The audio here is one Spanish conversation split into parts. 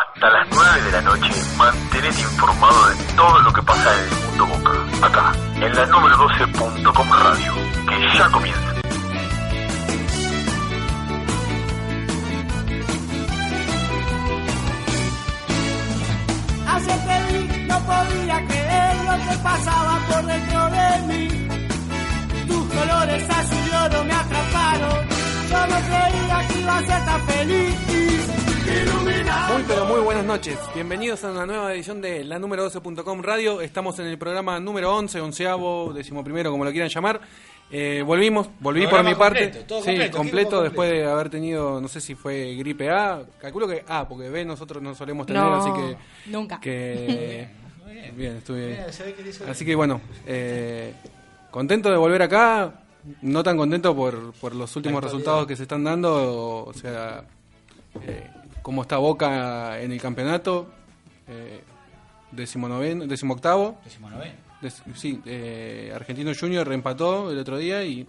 Hasta las 9 de la noche, mantenete informado de todo lo que pasa en el mundo Boca. Acá, en la número 12.com Radio, que ya comienza. Hace feliz, no podía creer lo que pasaba por dentro de mí. Tus colores azul y oro me atraparon. Yo no creía que iba a ser tan feliz. Muy pero muy buenas noches. Bienvenidos a una nueva edición de la número 12.com Radio. Estamos en el programa número 11, onceavo, decimoprimero, como lo quieran llamar. Eh, volvimos, volví por mi parte. completo, todo sí, completo, después de haber tenido, no sé si fue gripe A, calculo que A, porque B nosotros no solemos tener, No, así que... nunca. que bien, estuve le hizo Así que bueno, eh, contento de volver acá, no tan contento por, por los últimos resultados que se están dando, o sea, eh, cómo está Boca en el campeonato, eh, decimonoveno, decimoctavo, Decimonoveno. Des- sí, eh, Argentino Junior reempató el otro día y,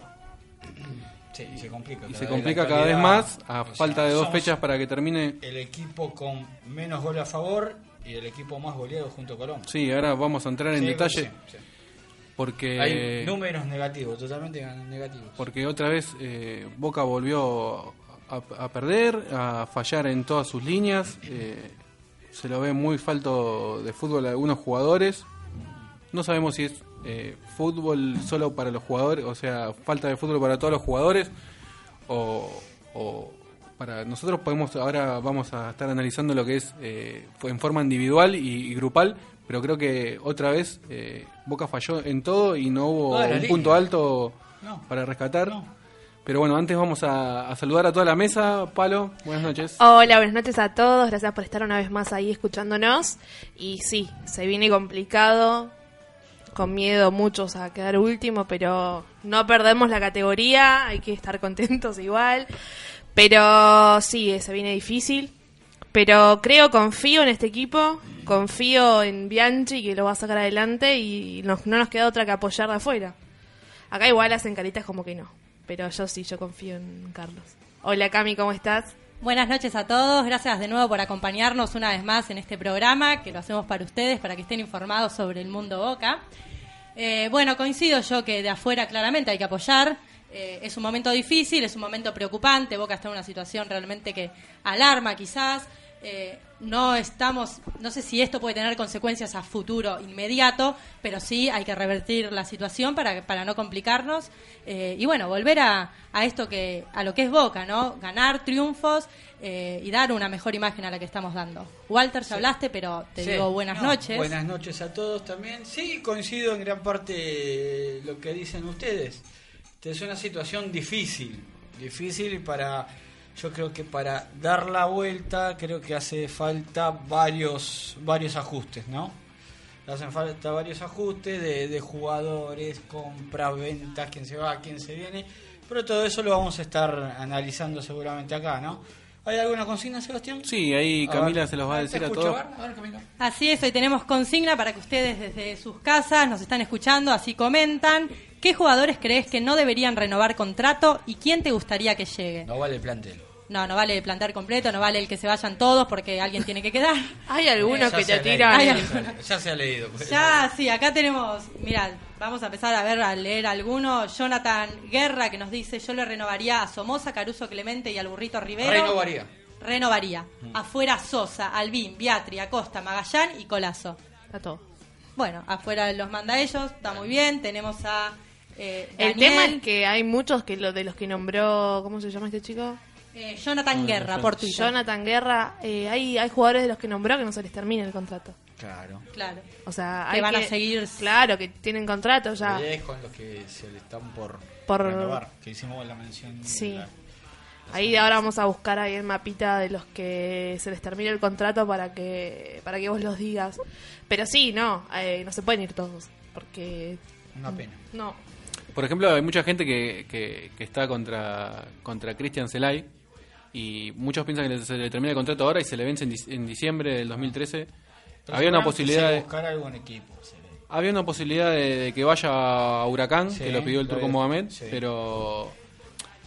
Sí, y se complica. y se complica cada vez más a sea, falta de dos fechas para que termine. El equipo con menos gol a favor y el equipo más goleado junto a Colón. Sí, ahora vamos a entrar en detalle sí, sí. porque Hay números negativos, totalmente negativos. porque otra vez eh, Boca volvió a, a perder, a fallar en todas sus líneas. eh, se lo ve muy falto de fútbol a algunos jugadores. No sabemos si es eh, fútbol solo para los jugadores, o sea, falta de fútbol para todos los jugadores, o, o para nosotros podemos ahora vamos a estar analizando lo que es eh, en forma individual y, y grupal, pero creo que otra vez eh, Boca falló en todo y no hubo un línea. punto alto No. para rescatar. No. Pero bueno, antes vamos a, a saludar a toda la mesa. Palo, buenas noches. Hola, buenas noches a todos. Gracias por estar una vez más ahí escuchándonos. Y sí, se viene complicado. Con miedo muchos a quedar último, pero no perdemos la categoría. Hay que estar contentos igual. Pero sí, se viene difícil. Pero creo, confío en este equipo. Confío en Bianchi que lo va a sacar adelante. Y nos- no nos queda otra que apoyar de afuera. Acá igual hacen caritas como que no. Pero yo sí, yo confío en Carlos. Hola Cami, ¿cómo estás? Buenas noches a todos, gracias de nuevo por acompañarnos una vez más en este programa que lo hacemos para ustedes, para que estén informados sobre el mundo Boca. Eh, bueno, coincido yo que de afuera claramente hay que apoyar. Eh, es un momento difícil, es un momento preocupante. Boca está en una situación realmente que alarma quizás. Eh, no estamos, no sé si esto puede tener consecuencias a futuro inmediato, pero sí hay que revertir la situación para, para no complicarnos eh, y bueno, volver a, a esto que, a lo que es Boca, ¿no? Ganar triunfos eh, y dar una mejor imagen a la que estamos dando. Walter, ya hablaste, pero te Sí. digo buenas No, noches. Buenas noches a todos también. Sí, coincido en gran parte lo que dicen ustedes. Es una situación difícil, difícil para, yo creo que para dar la vuelta, creo que hace falta varios, varios ajustes, ¿no? Hacen falta varios ajustes de, de jugadores, compras, ventas, quién se va, quién se viene. Pero todo eso lo vamos a estar analizando seguramente acá, ¿no? ¿Hay alguna consigna, Sebastián? Sí, ahí Camila ver. se los va a decir a todos. ver, a ver, Camila. Así es, hoy tenemos consigna para que ustedes desde sus casas nos están escuchando, así comentan. ¿Qué jugadores crees que no deberían renovar contrato y quién te gustaría que llegue? No vale el plantel. No, no vale el plantar completo, no vale el que se vayan todos porque alguien tiene que quedar. Hay algunos Ya que te tiran. Leído, ya se- Ya se ha leído. pues. Ya, sí, acá tenemos, mirad, vamos a empezar a ver, a leer algunos. Jonathan Guerra que nos dice, yo le renovaría a Somoza, Caruso Clemente y al Burrito Rivero. Renovaría. Renovaría. Afuera Sosa, Albín, Beatri, Acosta, Magallán y Colazo. Está todo. Bueno, afuera los manda ellos, está muy bien. Tenemos a eh, El tema es que hay muchos que lo de los que nombró, ¿cómo se llama este chico? eh, Jonathan Guerra por Twitter. Jonathan Guerra. eh, hay, hay jugadores de los que nombró que no se les termina el contrato. Claro. Claro. O sea, Que hay van a seguir- Claro, que tienen contrato ya. Y es con los que se le están por, Por- renovar, que hicimos la mención. Sí. la- Ahí ahora vamos a buscar ahí el mapita de los que se les termine el contrato para que para que vos los digas. Pero sí, no, eh, no se pueden ir todos. Porque. Una pena. No. Por ejemplo, hay mucha gente que, que, que está contra contra Christian Zelay y muchos piensan que se le termina el contrato ahora y se le vence en, dic- en diciembre del 2013. Pero había una posibilidad de, buscar algún equipo. se ve. había una posibilidad de, de que vaya a Huracán, Sí, que lo pidió el Turco Mohamed, sí. pero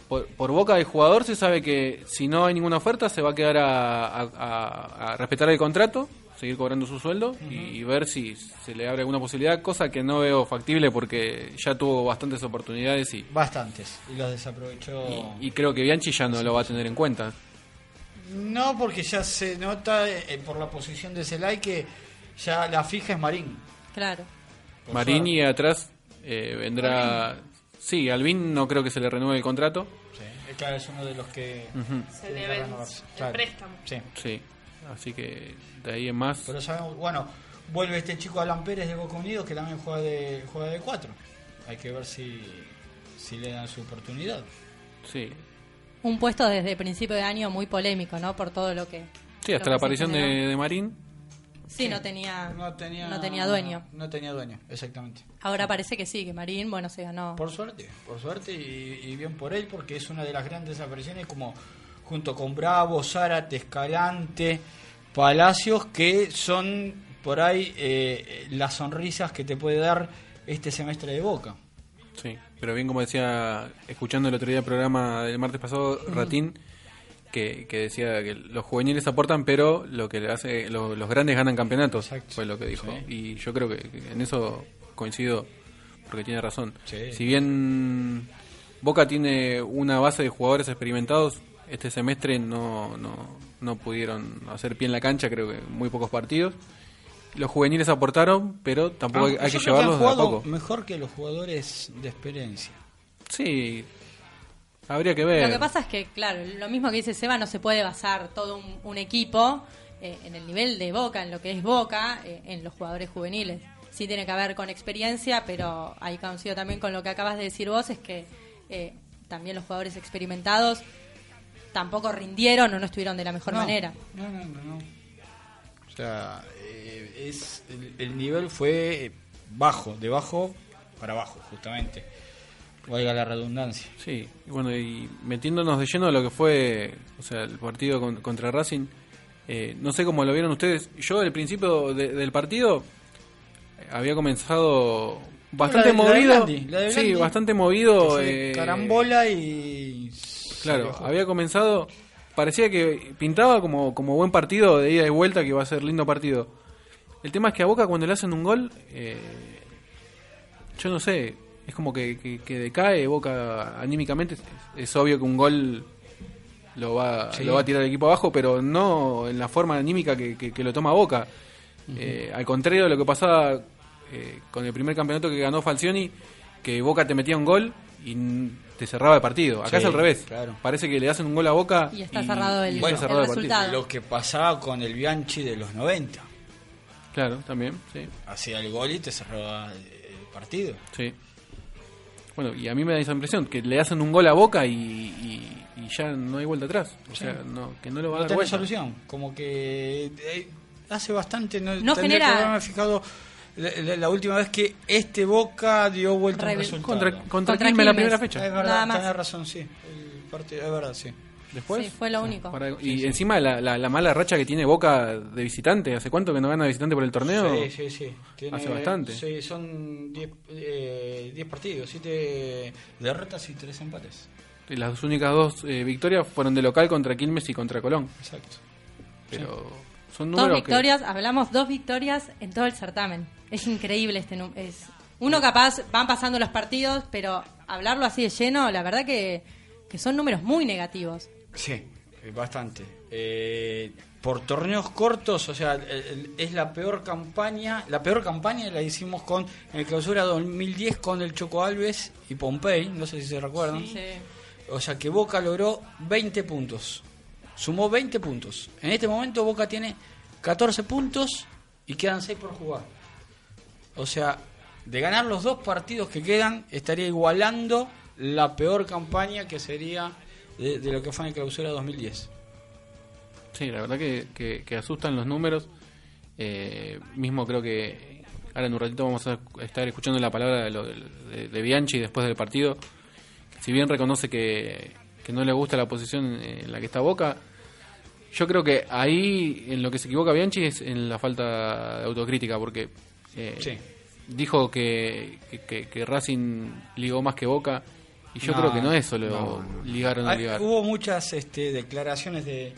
por, por boca del jugador se sabe que si no hay ninguna oferta se va a quedar a, a- a- a respetar el contrato, seguir cobrando su sueldo y, ver si se le abre alguna posibilidad, cosa que no veo factible porque ya tuvo bastantes oportunidades y, Bastantes. Y los desaprovechó. y creo que Bianchi ya no lo va a tener en cuenta. No, porque ya se nota eh, por la posición de Celay que ya la fija es Marín. Claro. Por Marín suerte. y atrás eh, vendrá... Sí, Alvin no creo que se le renueve el contrato. Sí, eh, claro, es uno de los que. Se le vence el Claro. préstamo. Sí. Sí, así que de ahí en más... Pero sabemos, bueno, vuelve este chico Alan Pérez de Boca Unidos que también juega de juega de 4. Hay que ver si, si le dan su oportunidad. Sí, Un puesto desde principio de año muy polémico, ¿no? Por todo lo que. sí hasta la aparición de, de Marín. Sí, no tenía, No tenía, no tenía dueño. No tenía dueño, exactamente. Ahora parece que sí, que Marín, bueno, se ganó. Por suerte, por suerte y, y bien por él porque es una de las grandes apariciones como junto con Bravo, Zárate, Escalante, Palacios que son por ahí eh, las sonrisas que te puede dar este semestre de Boca. Sí, pero bien como decía, escuchando el otro día el programa del martes pasado, Ratín, que, que decía que los juveniles aportan, pero lo que le hace, lo- los grandes ganan campeonatos, Exacto. fue lo que dijo. Sí. Y yo creo que, que en eso coincido, porque tiene razón. Sí. Si bien Boca tiene una base de jugadores experimentados, este semestre no, no, no pudieron hacer pie en la cancha, creo que muy pocos partidos. Los juveniles aportaron, pero tampoco hay, Ah, hay que llevarlos de a poco. mejor que los jugadores de experiencia. Sí, habría que ver. Lo que pasa es que, claro, lo mismo que dice Seba, no se puede basar todo un, un equipo eh, en el nivel de Boca, en lo que es Boca, eh, en los jugadores juveniles. Sí tiene que ver con experiencia, pero ahí coincido también con lo que acabas de decir vos, es que eh, también los jugadores experimentados tampoco rindieron o no estuvieron de la mejor No, manera. No, no, no. no. O sea, eh, es, el, el nivel fue bajo, de bajo para abajo, justamente. Valga la redundancia. Sí, y bueno, y metiéndonos de lleno a lo que fue, o sea, el partido con- contra Racing, eh, no sé cómo lo vieron ustedes. Yo al principio de- del partido eh, había comenzado bastante La de- la de movido. Blandi, la de sí, bastante movido. Eh, carambola y... Claro, había comenzado, parecía que pintaba como, como buen partido de ida y vuelta, que iba a ser lindo partido. El tema es que a Boca cuando le hacen un gol, eh, yo no sé, es como que, que- que decae Boca anímicamente. Es, es obvio que un gol lo va, Sí. lo va a tirar el equipo abajo, pero no en la forma anímica que, que- que lo toma Boca. Eh, al contrario de lo que pasaba eh, con el primer campeonato que ganó Falcioni, que Boca te metía un gol y n- te cerraba el partido. Acá Sí, es al revés. claro. Parece que le hacen un gol a Boca Y está cerrado el- y Bueno, está cerrado el el partido. resultado. Lo que pasaba con el Bianchi de los 90. Claro, también, sí. Hacía el gol y te cerraba el partido. Sí. Bueno, y a mí me da esa impresión, que le hacen un gol a Boca y, y- y ya no hay vuelta atrás. O sea, no, que no lo va a No dar vuelta. solución. Como que eh, hace bastante. No, No genera- que fijado la, la- última vez que este Boca dio vuelta al Rebel- resultado. Contra, contra, Contra Quilmes la primera Es fecha. verdad, Nada más. tenés razón, sí. El partido, es verdad, sí. Después. Sí, fue lo único. para- y encima la, la, la mala racha que tiene Boca de visitante. ¿Hace cuánto que no gana de visitante por el torneo? Sí, sí, sí. Tiene- Hace bastante. Sí, son 10 eh, 10 partidos, 7 derrotas y 3 empates. Y Las únicas dos eh, victorias fueron de local contra Quilmes y contra Colón. Exacto. Pero son Dos que- victorias, hablamos dos victorias en todo el certamen. Es increíble este número. Es, uno capaz, van pasando los partidos, pero hablarlo así de lleno, la verdad que, que son números muy negativos. Sí, eh, bastante. Eh, por torneos cortos, o sea, el- el- es la peor campaña. La peor campaña la hicimos con en el clausura 2010 con el Choco Alves y Pompey, no sé si se recuerdan. Sí. O sea que Boca logró 20 puntos. Sumó 20 puntos. En este momento Boca tiene 14 puntos y quedan 6 por jugar. O sea, de ganar los dos partidos que quedan, estaría igualando la peor campaña que sería de, lo que fue en el clausura 2010. Sí, la verdad que, que- asustan los números. Eh, mismo creo que ahora en un ratito vamos a estar escuchando la palabra de, de- de Bianchi después del partido. Si bien reconoce que, que no le gusta la posición en la que está Boca, yo creo que ahí en lo que se equivoca Bianchi es en la falta de autocrítica, porque eh, Sí. dijo que, que- que Racing ligó más que Boca Y yo No, creo que no es solo no, ligar o no Ah, ligar. Hubo muchas este, declaraciones de,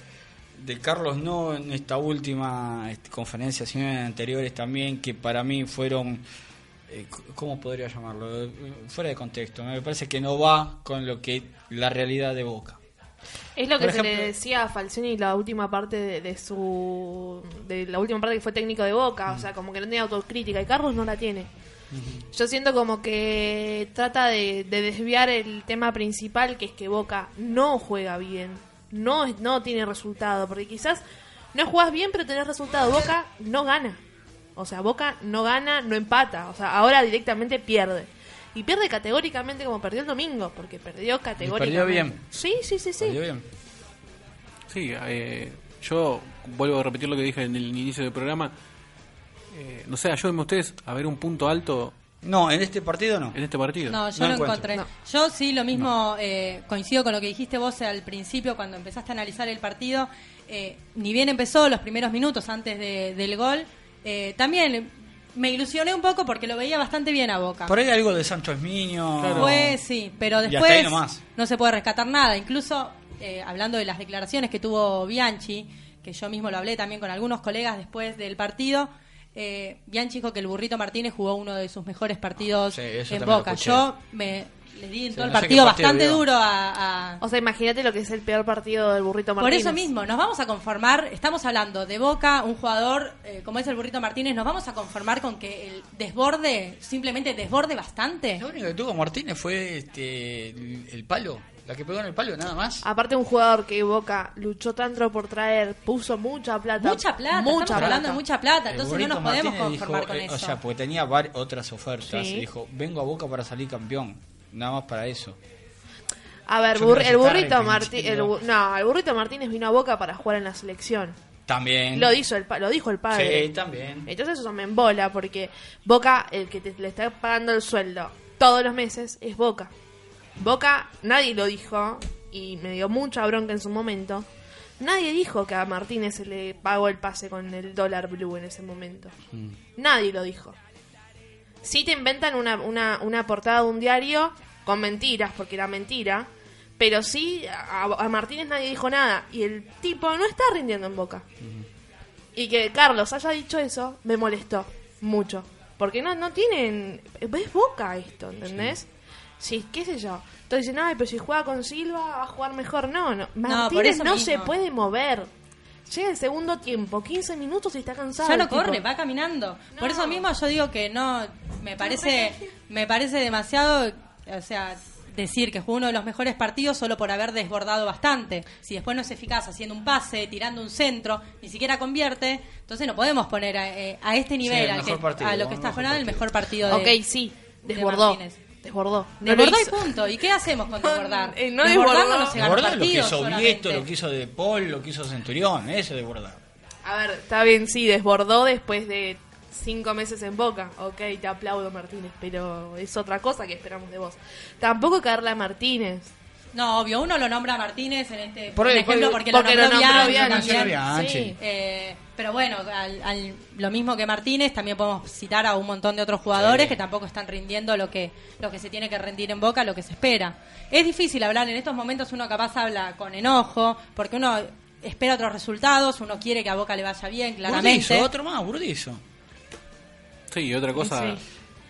de Carlos No en esta última este, conferencia, sino en anteriores también, que para mí fueron, ¿cómo podría llamarlo? Eh, Fuera de contexto. Me parece que no va con lo que la realidad de Boca. Es lo que se le decía a Falcioni la última parte de, de su de la última parte que fue técnico de Boca, o sea, como que no tenía autocrítica y Carlos no la tiene. Yo siento como que trata de, de desviar el tema principal, que es que Boca no juega bien, no no tiene resultado, porque quizás no jugás bien pero tenés resultado, Boca no gana. O sea, Boca no gana, no empata, o sea, ahora directamente pierde. Y pierde categóricamente como perdió el domingo, porque perdió categóricamente. bien. Sí, sí, sí, sí. ¿Salió bien? Sí, eh, yo vuelvo a repetir lo que dije en el inicio del programa. Eh, no sé, ayúdenme ustedes a ver un punto alto No, en este partido no. en este partido. No, yo No encuentro. encontré. No. Yo sí, lo mismo, eh, coincido con lo que dijiste vos al principio cuando empezaste a analizar el partido. Eh, ni bien empezó los primeros minutos antes de- del gol, eh, también me ilusioné un poco porque lo veía bastante bien a Boca. Por ahí algo de Sancho Esmiño. Pues sí, pero después no se puede rescatar nada. Incluso eh, hablando de las declaraciones que tuvo Bianchi, que yo mismo lo hablé también con algunos colegas después del partido, eh, Bianchi dijo que el burrito Martínez jugó uno de sus mejores partidos Sí, en Boca. Yo me le di en Sí, todo el no partido partido bastante vio. duro a... a- O sea, imagínate lo que es el peor partido del burrito por Martínez. eso mismo, nos vamos a conformar, estamos hablando de Boca, un jugador eh, como es el burrito Martínez, nos vamos a conformar con que el desborde, simplemente desborde bastante. Lo único que tuvo Martínez fue este, el, el palo. La que pegó en el palo, nada más. Aparte un jugador que Boca luchó tanto por traer, puso mucha plata. Mucha plata, mucha estamos hablando de mucha plata, El entonces no nos podemos Martínez conformar dijo, con eh, eso. O sea, porque tenía otras ofertas. Sí. Y dijo, vengo a Boca para salir campeón. Nada más para eso. A ver, que el burrito Martínez, no, el burrito Martínez vino a Boca para jugar en la selección. También. Lo dijo el pa- lo dijo el padre. Sí, también. Entonces eso me embola porque Boca, el que te, le está pagando el sueldo todos los meses, es Boca. Boca, nadie lo dijo y me dio mucha bronca en su momento. Nadie dijo que a Martínez se le pagó el pase con el dólar blue en ese momento. Mm. Nadie lo dijo. Sí te inventan una, una, una portada de un diario con mentiras, porque era mentira, pero sí a, a Martínez nadie dijo nada y el tipo no está rindiendo en Boca. Y que Carlos haya dicho eso me molestó mucho. Porque no, no tienen... Es Boca esto, ¿entendés? Sí, qué sé yo. Entonces dicen, ay, pero si juega con Silva va a jugar mejor. No, no. Martínez no se puede mover. Llega el segundo tiempo, 15 minutos y está cansado. Ya no tipo. corre, va caminando. Por eso mismo yo digo que no, me parece, me parece demasiado, o sea, decir que jugó uno de los mejores partidos solo por haber desbordado bastante. Si después no es eficaz haciendo un pase, tirando un centro, ni siquiera convierte, entonces no podemos poner a, eh, a este nivel, el al mejor que- partido, a lo que está jugando, el mejor partido de Ok, sí, de desbordó. Martínez. Desbordó. Desbordó y punto. ¿Y qué hacemos con desbordar? Eh, no Desbordando no se gana Bordar lo que hizo. Vieto, lo que hizo De Paul, lo que hizo Centurión. Eso de Bordar. A ver, está bien, sí, desbordó después de cinco meses en Boca. Ok, te aplaudo, Martínez, pero es otra cosa que esperamos de vos. Tampoco caerle a Martínez. No, obvio, uno lo nombra a Martínez en este Por ejemplo por- porque, porque lo lo nombró nombró Bianchi. Bianchi. Sí. Eh, pero bueno, al, al- lo mismo que Martínez, también podemos citar a un montón de otros jugadores Sí. que tampoco están rindiendo lo que lo que se tiene que rendir en Boca, lo que se espera. Es difícil hablar en estos momentos, uno capaz habla con enojo, porque uno espera otros resultados, uno quiere que a Boca le vaya bien, claramente. Burdizo, otro más, Burdizo. Sí, y otra cosa, Sí.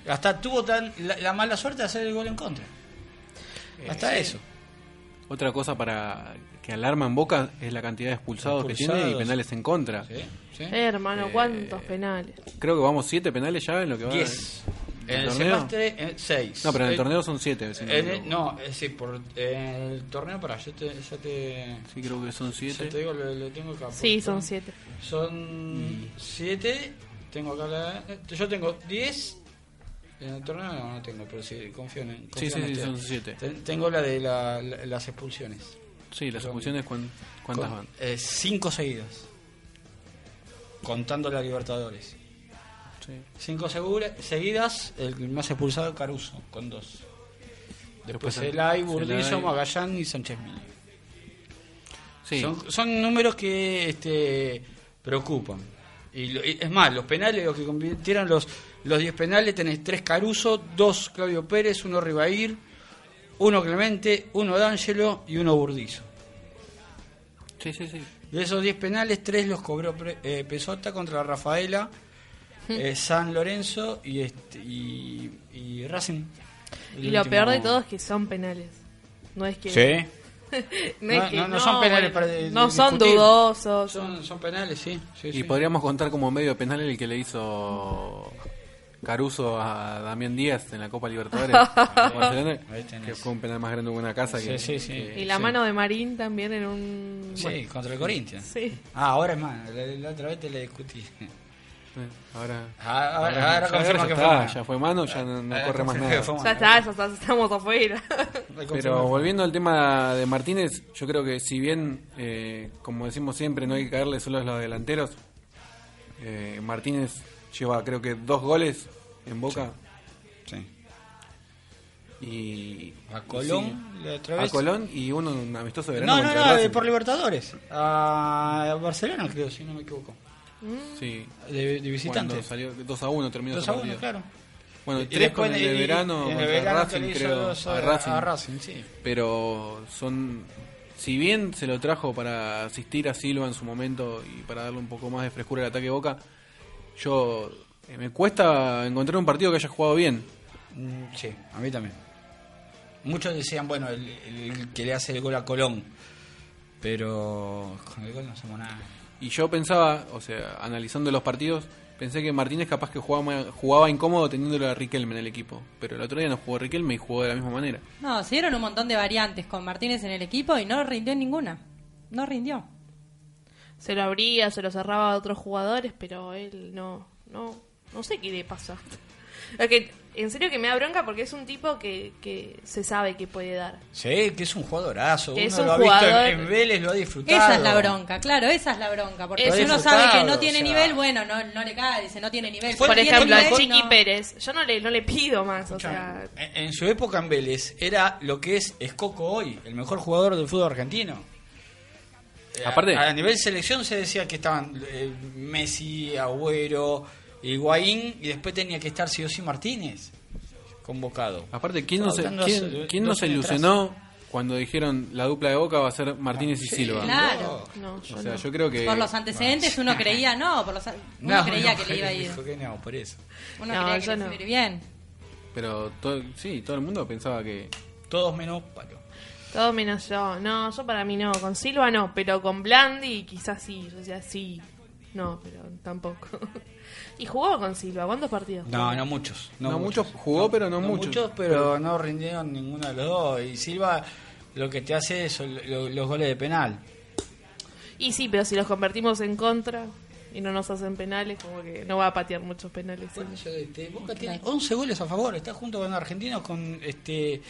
Hasta tuvo tal, la, la mala suerte de hacer el gol en contra. Hasta eso. otra cosa para que alarma en Boca es la cantidad de expulsados, que tiene y penales en contra. ¿Sí? ¿Sí? Eh, hermano, Eh, cuántos penales. Creo que vamos siete penales ya en lo que va. Diez. En ¿El el semestre, eh, seis. No, pero en el Eh, torneo son siete. si no el- no, es decir, por en el torneo, para, yo te, ya te, Sí, creo que son ya te siete. digo, lo, lo tengo acá. Sí, son siete. Son siete. Tengo acá la. eh, Yo tengo diez. En el torneo no, no tengo, pero sí, confío en. confío Sí, sí, en sí, son siete. Ten- Tengo la de la- la- las expulsiones. Sí, las expulsiones, ¿cuán- ¿cuántas Con- van? eh, cinco seguidas. Contando la Libertadores. Sí. Cinco segura- seguidas, el más expulsado Caruso, con dos. Después Después Elay. Burdizo, Magallán y Sánchez Mini. Sí. Son, son números que este, preocupan. Y, lo- y es más, los penales, los que convirtieron los los 10 penales, tenés tres Caruso, dos Claudio Pérez, uno Ribair, uno Clemente, uno D'Angelo y uno Burdizo. Sí, sí, sí. De esos 10 penales, 3 los cobró eh, Pesota contra Rafaela, eh, San Lorenzo y, este, y, y Racing. El Y lo último- peor de todo es que son penales. No es que. Sí. No, es No, que- no, no son penales para No son dudosos. Son, son penales, sí. sí, Y sí. podríamos contar como medio penal el que le hizo Caruso a Damián Díaz en la Copa Libertadores. Barcelona, Ahí tenés. que fue un penal más grande que una casa. Sí, que, sí, sí. que- Y la sí. mano de Marín también en un. Sí, contra el Corinthians. Sí. Ah, ahora es más. La, la otra vez te la discutí. Ahora, Ah, Ahora, ahora, ahora ya, confirma ya que está, fue mano. ya fue mano, ya no, no Ahora corre más nada. Ya está, ya está, estamos afuera. Pero volviendo al tema de Martínez, yo creo que si bien, eh, como decimos siempre, no hay que caerle solo a los delanteros, eh, Martínez lleva creo que dos goles en Boca Sí. y... A y Colón, sí, la otra a vez. Colón y uno un amistoso de verano No, no, no, Racing. por Libertadores. A Barcelona, creo, si no me equivoco. Sí, De, de visitante. cuando salió 2 a 1 terminó 2 ese a 1, partido. claro. Bueno, Y tres con el y- de y- verano el verano Racing, creo, a Racing. a Racing, sí. pero son si bien se lo trajo para asistir a Silva en su momento y para darle un poco más de frescura al ataque de Boca yo eh, me cuesta encontrar un partido que haya jugado bien Mm, Sí, a mí también. Muchos decían, bueno, el, el que le hace el gol a Colón. Pero con el gol no hacemos nada. y yo pensaba o sea analizando los partidos pensé que Martínez capaz que jugaba jugaba incómodo teniéndolo a Riquelme en el equipo pero el otro día no jugó Riquelme y jugó de la misma manera No, se dieron un montón de variantes con Martínez en el equipo y no rindió en ninguna. No rindió. Se lo abría, se lo cerraba a otros jugadores, pero él no. No, no sé qué le pasa. Es que, en serio que me da bronca porque es un tipo que, que se sabe que puede dar. Sí, que es un jugadorazo. Que Uno es un lo ha visto jugador- en, en Vélez, lo ha disfrutado. Esa es la bronca, claro, esa es la bronca. Porque si uno sabe que no tiene o sea. nivel, bueno, no, no le cae, dice no tiene nivel. Por ejemplo, nivel, a Chiqui no. Pérez. Yo no le, no le pido más, o sea. En, en su época en Vélez era lo que es Escoco hoy, el mejor jugador del fútbol argentino. Eh, Aparte- a, a nivel selección se decía que estaban eh, Messi, Agüero, Higuaín y después tenía que estar sí o sí Martínez convocado. aparte quién no se, quién, no se ilusionó cuando dijeron la dupla de Boca va a ser Martínez y Sí, Silva Claro. No, yo o sea no. yo creo que Por los antecedentes uno creía, no, por los, uno No, creía no, que le iba a ir. que no, por eso. Uno No, creía que iba a ir bien. Pero todo, sí, todo el mundo pensaba que... Todos menos Palo. Todo menos yo. No, yo para mí no. Con Silva no, pero con Blandi quizás sí. O sea, sí. No, pero tampoco. y jugó con Silva. ¿Cuántos partidos? No, no muchos. No, muchos jugó, pero no muchos. pero no rindieron ninguno de los dos. Y Silva lo que te hace son lo- los goles de penal. Y sí, pero si los convertimos en contra y no nos hacen penales, como que no va a patear muchos penales. Bueno, yo, este, Boca tiene 11 goles a favor, está junto con Argentinos con este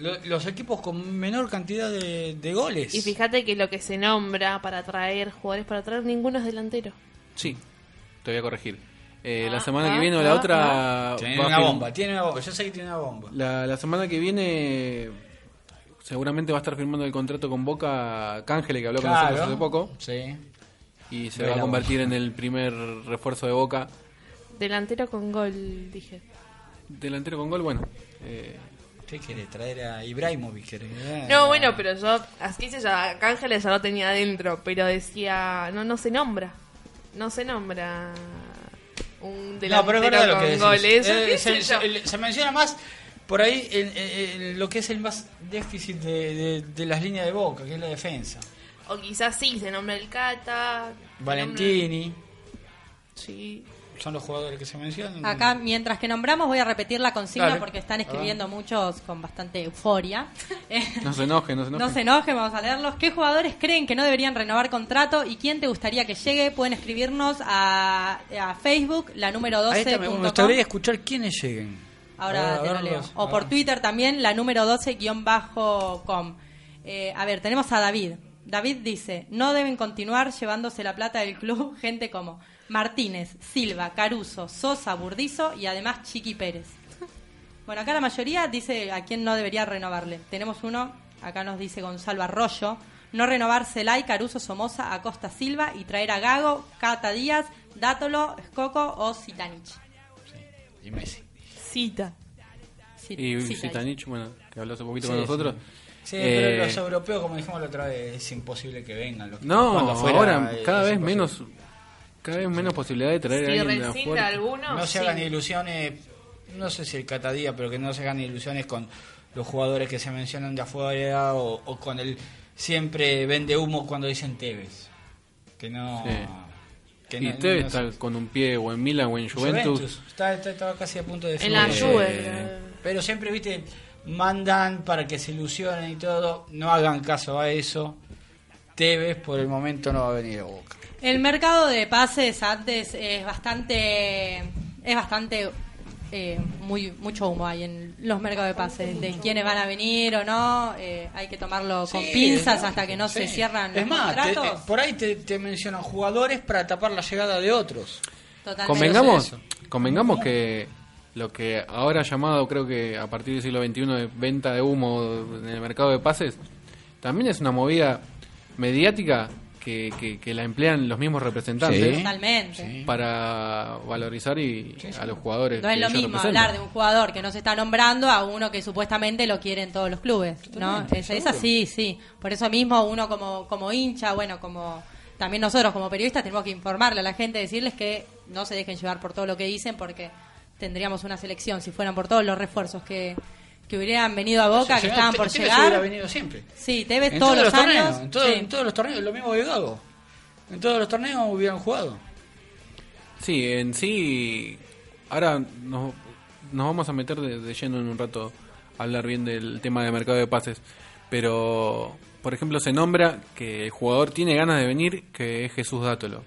los equipos con menor cantidad de, de goles. Y fíjate que lo que se nombra para traer jugadores para traer, ninguno es delantero. Sí, te voy a corregir. Eh, la Ah, semana ah, que viene o la ah, otra... tiene una bomba, tiene una bomba, yo sé que tiene una bomba. La, la semana que viene seguramente va a estar firmando el contrato con Boca Cángele, que habló con nosotros hace poco, Sí. y se Ve va a convertir en el primer refuerzo de Boca. Delantero con gol, dije. Delantero con gol, bueno. eh, ¿Qué quiere traer a Ibrahimovic? No, bueno, pero yo, así se llama, Ángeles ya lo tenía adentro, pero decía, no, no se nombra, no se nombra un delantero No, pero verdad lo con que goles. Eh, ¿Qué se, menciona más por ahí el- el- el- lo que es el más déficit de, de- de las líneas de Boca, que es la defensa. O quizás sí, se nombra el Cata. Valentini, nombra- Sí. Son los jugadores que se mencionan. Acá, mientras que nombramos, voy a repetir la consigna Dale. porque están escribiendo muchos con bastante euforia. Eh, no se enoje, no se enoje. No se enojen, vamos a leerlos. ¿Qué jugadores creen que no deberían renovar contrato y quién te gustaría que llegue? Pueden escribirnos a, a Facebook, la número 12. Ahí está, me gustaría escuchar quiénes lleguen. Ahora A te lo leo. O por ver. Twitter también, la número 12-com. Eh, a ver, tenemos a David. David dice, no deben continuar llevándose la plata del club gente como Martínez, Silva, Caruso, Sosa, Burdizo y además Chiqui Pérez. Bueno, acá la mayoría dice a quién no debería renovarle. Tenemos uno, acá nos dice Gonzalo Arroyo, no renovar Celay, Caruso, Somoza, Acosta Silva y traer a Gago, Cata Díaz, Dátolo, Escoco o Zitanich. Y Messi. Cita. Sí, Y sí, Zitanich, bueno, que habló hace poquito Sí, con nosotros. Sí, Eh, pero los europeos, como dijimos la otra vez, es imposible que vengan. Los que No, ahora eh, cada vez imposible. menos cada vez menos posibilidad de traer a alguien de afuera. alguno, No se sí. hagan ilusiones, no sé si el catadía, pero que no se hagan ilusiones con los jugadores que se mencionan de afuera o, o con el siempre vende humo cuando dicen Tevez. Que no. Sí. que y no- Tevez no está con un pie o en Milan o en Juventus. Está, está- estaba casi a punto de En la. Juve. Eh, Pero siempre, viste, mandan para que se ilusionen y todo. No hagan caso a eso. Tevez por el momento no va a venir a Boca. El mercado de pases antes es bastante, es bastante, eh, muy mucho humo hay en los mercados de pases, de quiénes van a venir o no, eh, hay que tomarlo con Sí, pinzas hasta que no se cierran los Es más, te- contratos. eh, por ahí te, te mencionan jugadores para tapar la llegada de otros. Totalmente. Convengamos, convengamos que lo que ahora llamado, creo que a partir del siglo XXI, de venta de humo en el mercado de pases, también es una movida mediática que, que, que la emplean los mismos representantes Sí. Totalmente. para valorizar y Sí, sí. a los jugadores. No es lo mismo representan. hablar de un jugador que no se está nombrando a uno que supuestamente lo quieren todos los clubes, ¿no? Es, es así, sí. Por eso mismo uno como, como hincha, bueno, como también nosotros como periodistas tenemos que informarle a la gente, decirles que no se dejen llevar por todo lo que dicen porque tendríamos una selección si fueran por todos los refuerzos que, que hubieran venido a Boca, que estaban por Tevez llegar. venido siempre. Sí, te ves En todos, los, años. torneos, en, todo- sí. en todos los torneos, lo mismo que Gago. En todos los torneos hubieran jugado. Sí, en sí, ahora nos, nos vamos a meter de, de lleno en un rato a hablar bien del tema de mercado de pases, pero por ejemplo se nombra que el jugador tiene ganas de venir, que es Jesús Dátolo.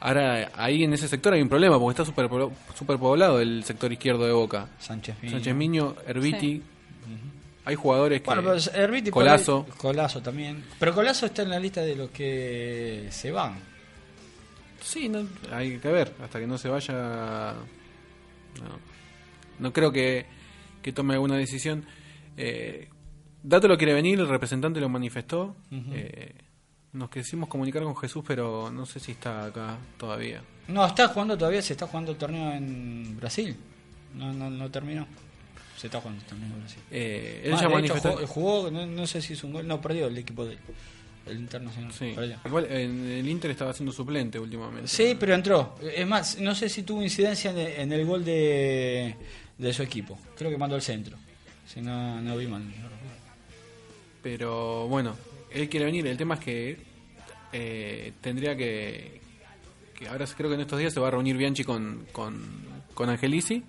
Ahora ahí en ese sector hay un problema porque está super, superpoblado el sector izquierdo de Boca. Sánchez Miño. Sánchez Miño, Herbiti, Sí. hay jugadores que... Bueno, pero Herbiti Colazo. ahí- Colazo también. Pero Colazo está en la lista de los que se van. Sí, no, hay que ver, hasta que no se vaya. No, no creo que, que tome alguna decisión. Eh, Dato lo quiere venir, el representante lo manifestó. Eh, nos quisimos comunicar con Jesús, pero no sé si está acá todavía. No, está jugando todavía, se está jugando el torneo en Brasil. No, no, no terminó. Se está jugando el torneo en Brasil. Eh, él Ah, ya de hecho, manifestó. jugó, jugó, no, no sé si hizo un gol, no, perdió el equipo de, el internacional. Sí, igual en el Inter estaba siendo suplente últimamente. Sí, pero entró. Es más, no sé si tuvo incidencia en el, en el gol de, de su equipo. Creo que mandó el centro. Si no, no vi mal. Pero bueno, él quiere venir. El tema es que eh, tendría que, que. Ahora creo que en estos días se va a reunir Bianchi con, con, con Angelici.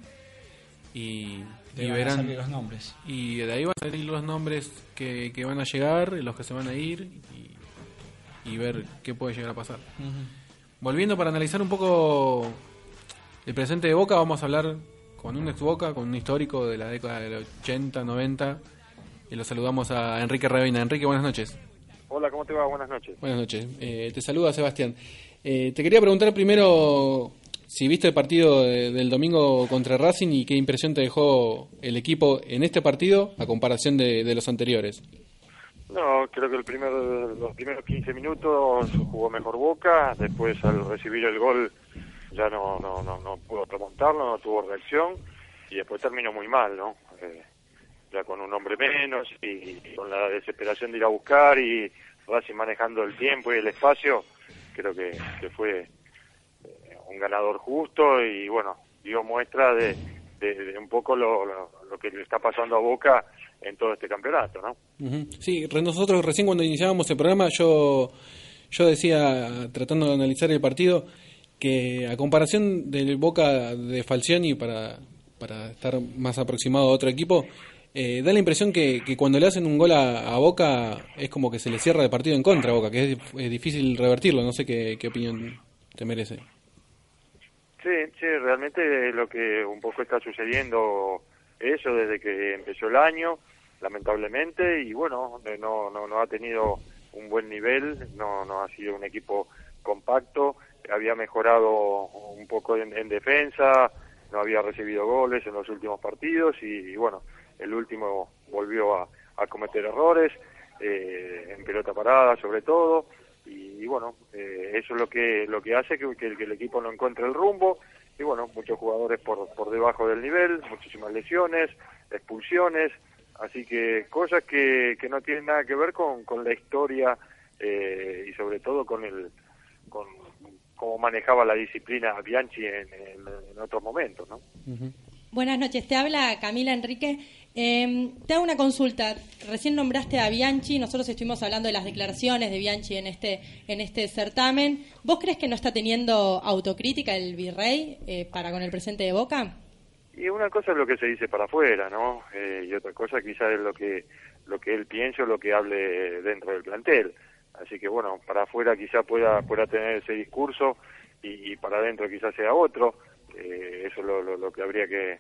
Y, y verán. salir los nombres. Y de ahí van a salir los nombres que, que van a llegar, los que se van a ir. Y, y ver qué puede llegar a pasar. Volviendo para analizar un poco el presente de Boca, vamos a hablar con un ex Boca, con un histórico de la década del 80, 90. Y lo saludamos a Enrique Reina. Enrique, buenas noches. Hola, ¿cómo te va? Buenas noches. Buenas noches. Eh, te saluda Sebastián. Eh, te quería preguntar primero si viste el partido de- del domingo contra Racing y qué impresión te dejó el equipo en este partido a comparación de, de los anteriores. No, creo que el primer, los primeros 15 minutos jugó mejor Boca, después al recibir el gol ya no, no, no, no pudo remontarlo, no tuvo reacción y después terminó muy mal, ¿no? Eh, con un hombre menos y, con la desesperación de ir a buscar y Racing manejando el tiempo y el espacio, creo que, fue eh, un ganador justo y bueno, dio muestra de, un poco lo, lo, que le está pasando a Boca en todo este campeonato, ¿no? Sí, nosotros recién cuando iniciábamos el programa yo, yo decía, tratando de analizar el partido, que a comparación del Boca de Falcioni, para, para estar más aproximado a otro equipo, eh, da la impresión que, que cuando le hacen un gol a, Boca es como que se le cierra el partido en contra a Boca, que es, difícil revertirlo. No sé qué, qué opinión te merece. Sí, sí, realmente lo que un poco está sucediendo eso desde que empezó el año, lamentablemente, y bueno, eh, no, no, no ha tenido un buen nivel, no, no ha sido un equipo compacto, había mejorado un poco en, en defensa, no había recibido goles en los últimos partidos y bueno, el último volvió a, cometer errores, eh, en pelota parada sobre todo, y, bueno, eh, eso es lo que lo que hace que, que que el equipo no encuentre el rumbo y bueno, muchos jugadores por, por debajo del nivel, muchísimas lesiones, expulsiones, así que cosas que, que no tienen nada que ver con, con la historia eh, y sobre todo con el con cómo manejaba la disciplina Bianchi en, en, otros momentos, ¿no? Buenas noches, te habla Camila Enrique. Eh, te hago una consulta. Recién nombraste a Bianchi, nosotros estuvimos hablando de las declaraciones de Bianchi en este, en este certamen. ¿Vos crees que no está teniendo autocrítica el virrey eh, para con el presente de Boca? Y una cosa es lo que se dice para afuera, ¿no? Eh, y otra cosa quizás es lo que, lo que él piensa o lo que hable dentro del plantel. Así que bueno, para afuera quizás pueda, pueda tener ese discurso y, para adentro quizás sea otro. Eh, eso es lo, lo que habría que,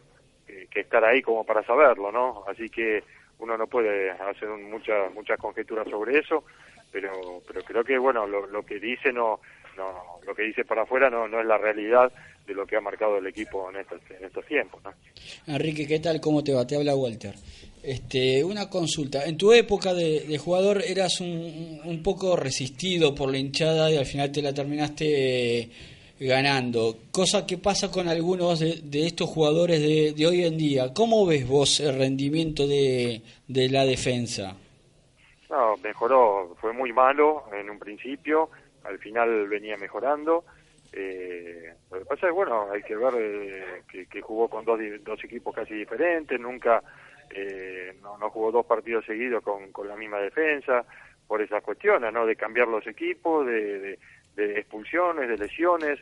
que, estar ahí como para saberlo, ¿no? Así que uno no puede hacer muchas muchas conjeturas sobre eso, pero pero creo que bueno lo, lo que dice no no lo que dice para afuera no no es la realidad de lo que ha marcado el equipo en estos en estos tiempos, ¿no? Enrique, ¿qué tal? ¿Cómo te va? Te habla Walter. Este, una consulta. En tu época de, de jugador eras un, un poco resistido por la hinchada y al final te la terminaste ganando, cosa que pasa con algunos de, estos jugadores de, hoy en día. ¿Cómo ves vos el rendimiento de, de la defensa? No, mejoró, fue muy malo en un principio, al final venía mejorando. Eh, lo que pasa es, bueno, hay que ver eh, que, jugó con dos, dos equipos casi diferentes, nunca, eh, no, no jugó dos partidos seguidos con, con la misma defensa, por esas cuestiones, ¿no? De cambiar los equipos, de de expulsiones, de lesiones,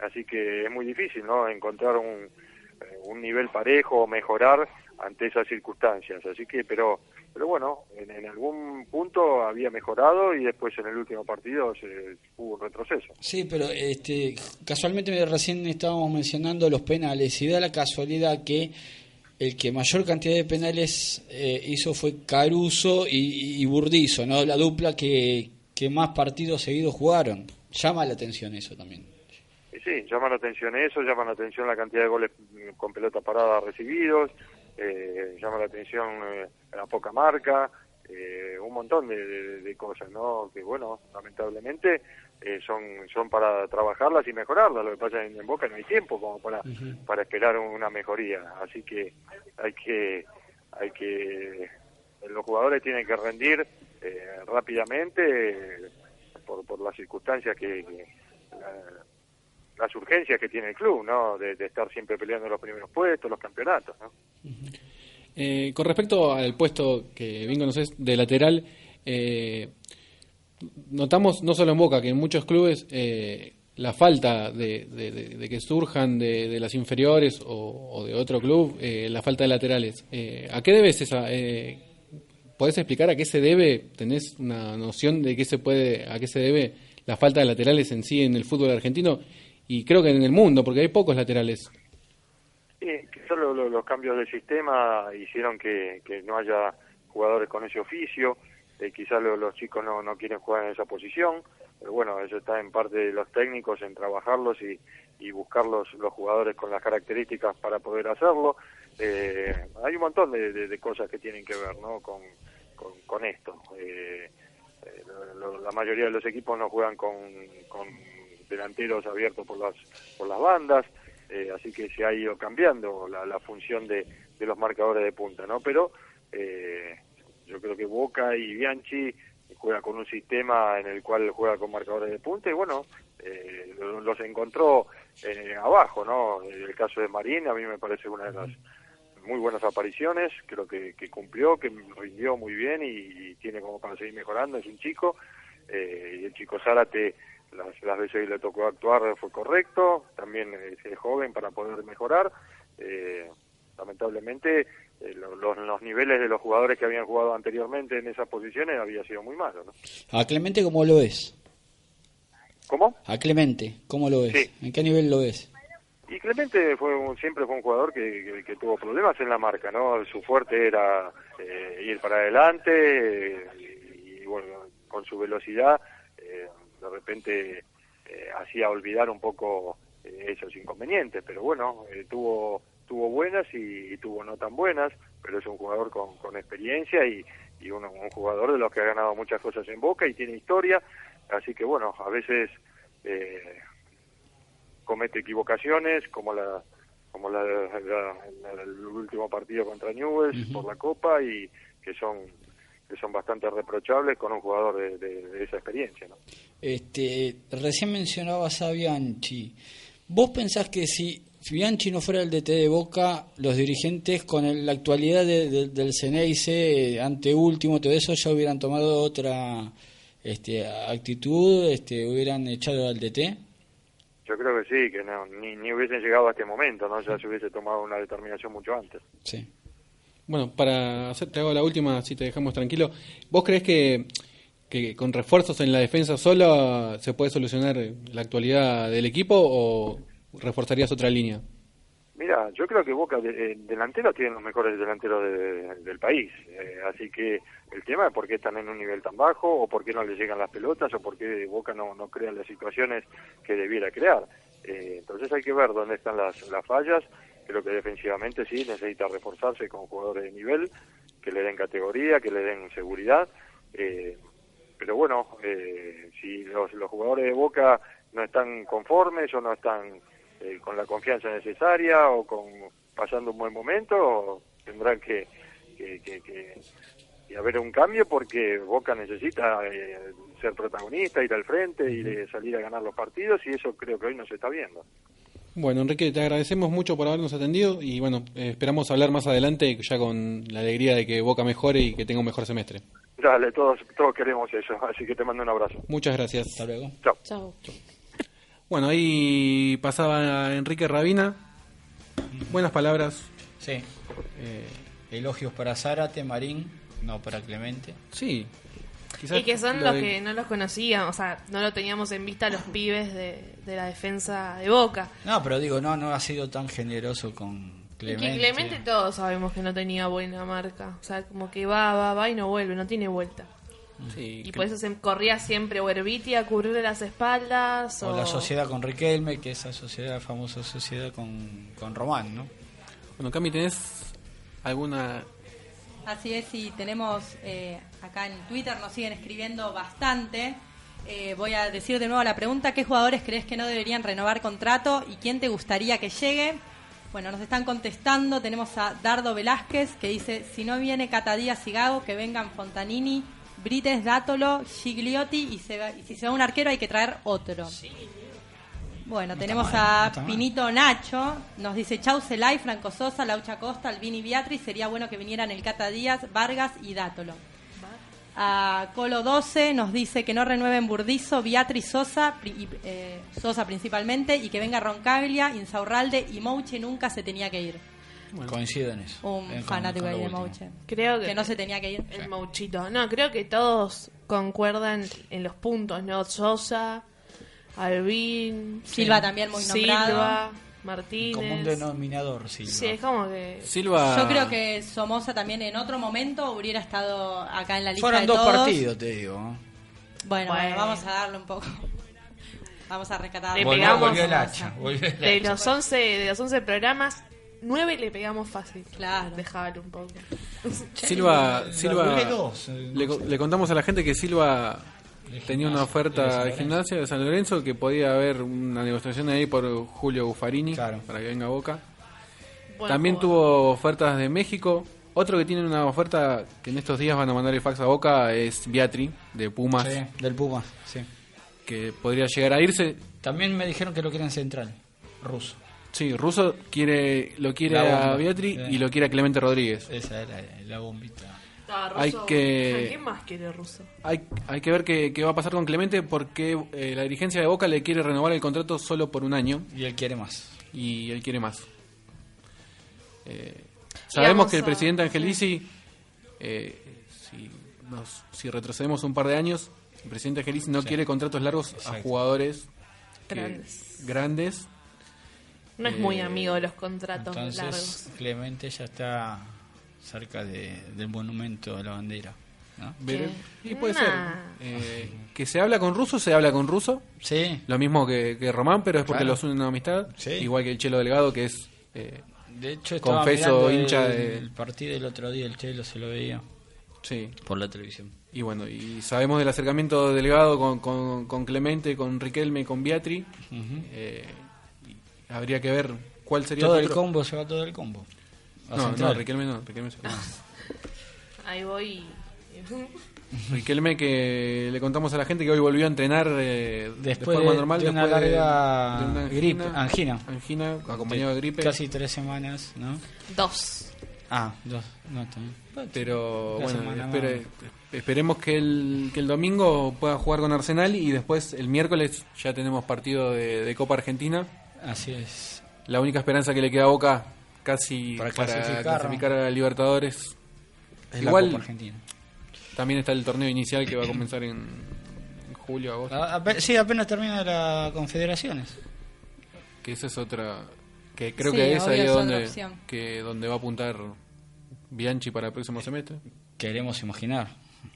así que es muy difícil, ¿no? Encontrar un, eh, un nivel parejo o mejorar ante esas circunstancias, así que, pero, pero bueno, en, algún punto había mejorado y después en el último partido se, hubo un retroceso. Sí, pero este, casualmente recién estábamos mencionando los penales y da la casualidad que el que mayor cantidad de penales eh, hizo fue Caruso y, y Burdizo, ¿no? La dupla que, que más partidos seguidos jugaron. Llama la atención eso también. Sí, llama la atención eso, llama la atención la cantidad de goles con pelota parada recibidos, eh, llama la atención eh, la poca marca, eh, un montón de, cosas, ¿no? Que bueno, lamentablemente son son para trabajarlas y mejorarlas. Lo que pasa en, en Boca no hay tiempo como para para esperar una mejoría, así que hay que hay que los jugadores tienen que rendir rápidamente por, por las circunstancias que, las urgencias que tiene el club, ¿no? De, estar siempre peleando los primeros puestos, los campeonatos, ¿no? Eh, con respecto al puesto que bien conoces de lateral, eh, notamos no solo en Boca, que en muchos clubes eh, la falta de, que surjan de, las inferiores o, de otro club, la falta de laterales. ¿A qué debes esa? ¿Podés explicar a qué se debe? ¿Tenés una noción de qué se puede, a qué se debe la falta de laterales en sí en el fútbol argentino y creo que en el mundo, porque hay pocos laterales? Sí, solo los, cambios del sistema hicieron que, no haya jugadores con ese oficio. Eh, quizás los chicos no, no quieren jugar en esa posición, pero bueno, eso está en parte de los técnicos en trabajarlos y, y buscar los, los jugadores con las características para poder hacerlo. Eh, hay un montón de, cosas que tienen que ver ¿no? con, con, esto. Eh, eh, la mayoría de los equipos no juegan con, con delanteros abiertos por las, por las bandas, así que se ha ido cambiando la, la función de, de, los marcadores de punta, ¿no? Pero yo creo que Boca y Bianchi juega con un sistema en el cual juega con marcadores de punta y bueno, los encontró abajo, ¿no? El caso de Marín a mí me parece una de las muy buenas apariciones, creo que, cumplió, que rindió muy bien y, tiene como para seguir mejorando, es un chico, eh, y el chico Zárate las, las veces que le tocó actuar fue correcto, también es, joven para poder mejorar, eh, lamentablemente eh, los, los, niveles de los jugadores que habían jugado anteriormente en esas posiciones había sido muy malo. ¿A Clemente cómo lo ves? ¿Cómo? A Clemente, ¿cómo lo ves? ¿En qué nivel lo ves? Y Clemente fue siempre fue un jugador que, que, tuvo problemas en la marca, ¿no? Su fuerte era eh, ir para adelante y, bueno, con su velocidad eh, de repente eh, hacía olvidar un poco esos inconvenientes, pero bueno, tuvo tuvo buenas y, tuvo no tan buenas, pero es un jugador con, con experiencia y, y un, un, jugador de los que ha ganado muchas cosas en Boca y tiene historia, así que bueno, a veces comete equivocaciones, como la como la, la- la- el último partido contra Newell's por la Copa y que son que son bastante reprochables con un jugador de, de- de esa experiencia, ¿no? Este, recién mencionabas a Bianchi. ¿Vos pensás que si Bianchi no fuera el DT de Boca, los dirigentes con el- la actualidad de- de- del Ceneice, ante último, todo eso, ya hubieran tomado otra este, actitud, este, hubieran echado al DT? Yo creo que sí, que no, ni, ni hubiesen llegado a este momento, ¿no? Ya se hubiese tomado una determinación mucho antes. Sí. Bueno, para hacer, te hago la última, si te dejamos tranquilo. ¿Vos crees que, que con refuerzos en la defensa sola se puede solucionar la actualidad del equipo o reforzarías otra línea? Mira, yo creo que Boca de, delanteros tienen los mejores delanteros de- del país, eh, así que el tema es por qué están en un nivel tan bajo, o por qué no les llegan las pelotas, o por qué Boca no, no crea las situaciones que debiera crear. Eh, entonces hay que ver dónde están las, las fallas. Creo que defensivamente sí necesita reforzarse con jugadores de nivel, que le den categoría, que le den seguridad. Eh, pero bueno, eh, si los, los jugadores de Boca no están conformes o no están eh, con la confianza necesaria o con pasando un buen momento, tendrán que, que, que- que- que haber un cambio porque Boca necesita eh, ser protagonista, ir al frente, ir a salir a ganar los partidos y eso creo que hoy no se está viendo. Bueno, Enrique, te agradecemos mucho por habernos atendido y bueno, eh, esperamos hablar más adelante ya con la alegría de que Boca mejore y que tenga un mejor semestre. Dale, todos, todos queremos eso, así que te mando un abrazo. Muchas gracias. Hasta luego. Chao. Bueno, ahí pasaba Enrique Rabina. Buenas palabras. Sí. Eh, Elogios para Zárate, Marín, no para Clemente. sí. Quizás Y que son lo los de- que no los conocían, o sea, no lo teníamos en vista los pibes de, de la defensa de Boca. No, pero digo, no, no ha sido tan generoso con Clemente. Y que Clemente todos sabemos que no tenía buena marca. O sea, como que va, va, va y no vuelve, no tiene vuelta. Sí, Y por eso se corría siempre o Herbiti a cubrirle las espaldas o... O la sociedad con Riquelme, que esa sociedad, la famosa sociedad con, con Román, ¿no? Bueno, Cami, ¿tenés alguna Así es, y tenemos eh, acá en Twitter, nos siguen escribiendo bastante. Eh, voy a decir de nuevo la pregunta, ¿qué jugadores crees que no deberían renovar contrato y quién te gustaría que llegue? Bueno, nos están contestando, tenemos a Dardo Velázquez que dice, si no viene Catadías y Gago, que vengan Fontanini, Brites, Dátolo, Gigliotti y, se va- y si se va un arquero hay que traer otro. Bueno, tenemos mal, a. Pinito Nacho, nos dice Chau Celay, Franco Sosa, Laucha Costa, Albini Beatriz, sería bueno que vinieran el Cata Díaz, Vargas y Dátolo. A Colo 12 nos dice que no renueven Burdizo, Beatriz Sosa, pri- eh, Sosa principalmente, y que venga Roncaglia, Insaurralde y Mouche nunca se tenía que ir. Coincido en eso. Un con- fanático con ahí lo de. Mouche. Creo que, Que no se tenía que ir. El Mauchito. No, creo que todos concuerdan en los puntos, ¿no? Sosa, Albín... Silva también muy nombrado. Silva, Martínez... Como un denominador, sí. Sí, es como que... Silva Yo creo que Somoza también en otro momento hubiera estado acá en la lista Fueron de dos todos. partidos, te digo. ¿no? Bueno, bueno, Bueno. vamos a darle un poco. Vamos a rescatar. Le pegamos volvió el a hacha. volvió el De hacha. los 11, de los 11 programas, 9 le pegamos fácil. Claro. Dejar un poco. Silva, Le- Silva le eh, le, co- le contamos a la gente que Silva tenía una oferta San de Lorenzo. gimnasia de San Lorenzo que podía haber una negociación ahí por Julio Buffarini Claro. para que venga a Boca. También tuvo ofertas de México. Otro que tiene una oferta que en estos días van a mandar el fax a Boca es Beatri de Pumas, Sí, del Puma, sí. que podría llegar a irse. También me dijeron que lo quieren central, ruso. Sí, Russo quiere, lo quiere bomba. a Beatri Sí. y lo quiere a Clemente Rodríguez. Esa era la bombita. Ah, hay que- ¿Quién más quiere Russo? Hay, hay que ver qué, qué va a pasar con Clemente porque eh, la dirigencia de Boca le quiere renovar el contrato solo por un año Y él quiere más. y él quiere más. Eh, sabemos que el a- presidente Angelici, eh, si, nos- si retrocedemos un par de años, el presidente Angelici no Sí. quiere contratos largos a jugadores que- Grandes. No es muy amigo de los contratos Entonces, largos. Clemente ya está cerca de- del monumento de la bandera. ¿no? Y puede Nah. ser. Eh, que se habla con ruso, se habla con ruso. Sí, Lo mismo que, que Román, pero es porque Claro. los une una amistad. Sí. Igual que el Chelo Delgado, que es eh, de hecho Confeso, hincha el, de- el partido el otro día, el Chelo se lo veía Sí. por la televisión. Y bueno, y sabemos del acercamiento delegado con, con, con Clemente, con Riquelme, con Beatri. Ujú. Eh, habría que ver cuál sería Todo el otro- combo se va todo el combo. A No, no. Riquelme no, Riquelme se- Ahí voy. Riquelme que le contamos a la gente que hoy volvió a entrenar eh, de Después forma de- normal de una después larga de una gripe, angina. angina acompañado de gripe Casi tres semanas, ¿no? Dos. Ah, dos. No, está bien. pero La bueno espere- esperemos que el, que el domingo pueda jugar con Arsenal y después el miércoles ya tenemos partido de, de Copa Argentina Así es. la única esperanza que le queda a Boca casi Para para, clasificar, clasificar, a Libertadores Es Igual- la Copa Argentina. también está el torneo inicial que va a comenzar en, julio agosto A- ape- sí, apenas termina la Confederaciones. que esa es otra que creo Sí, que es ahí es donde que donde va a apuntar Bianchi para el próximo semestre Queremos imaginar.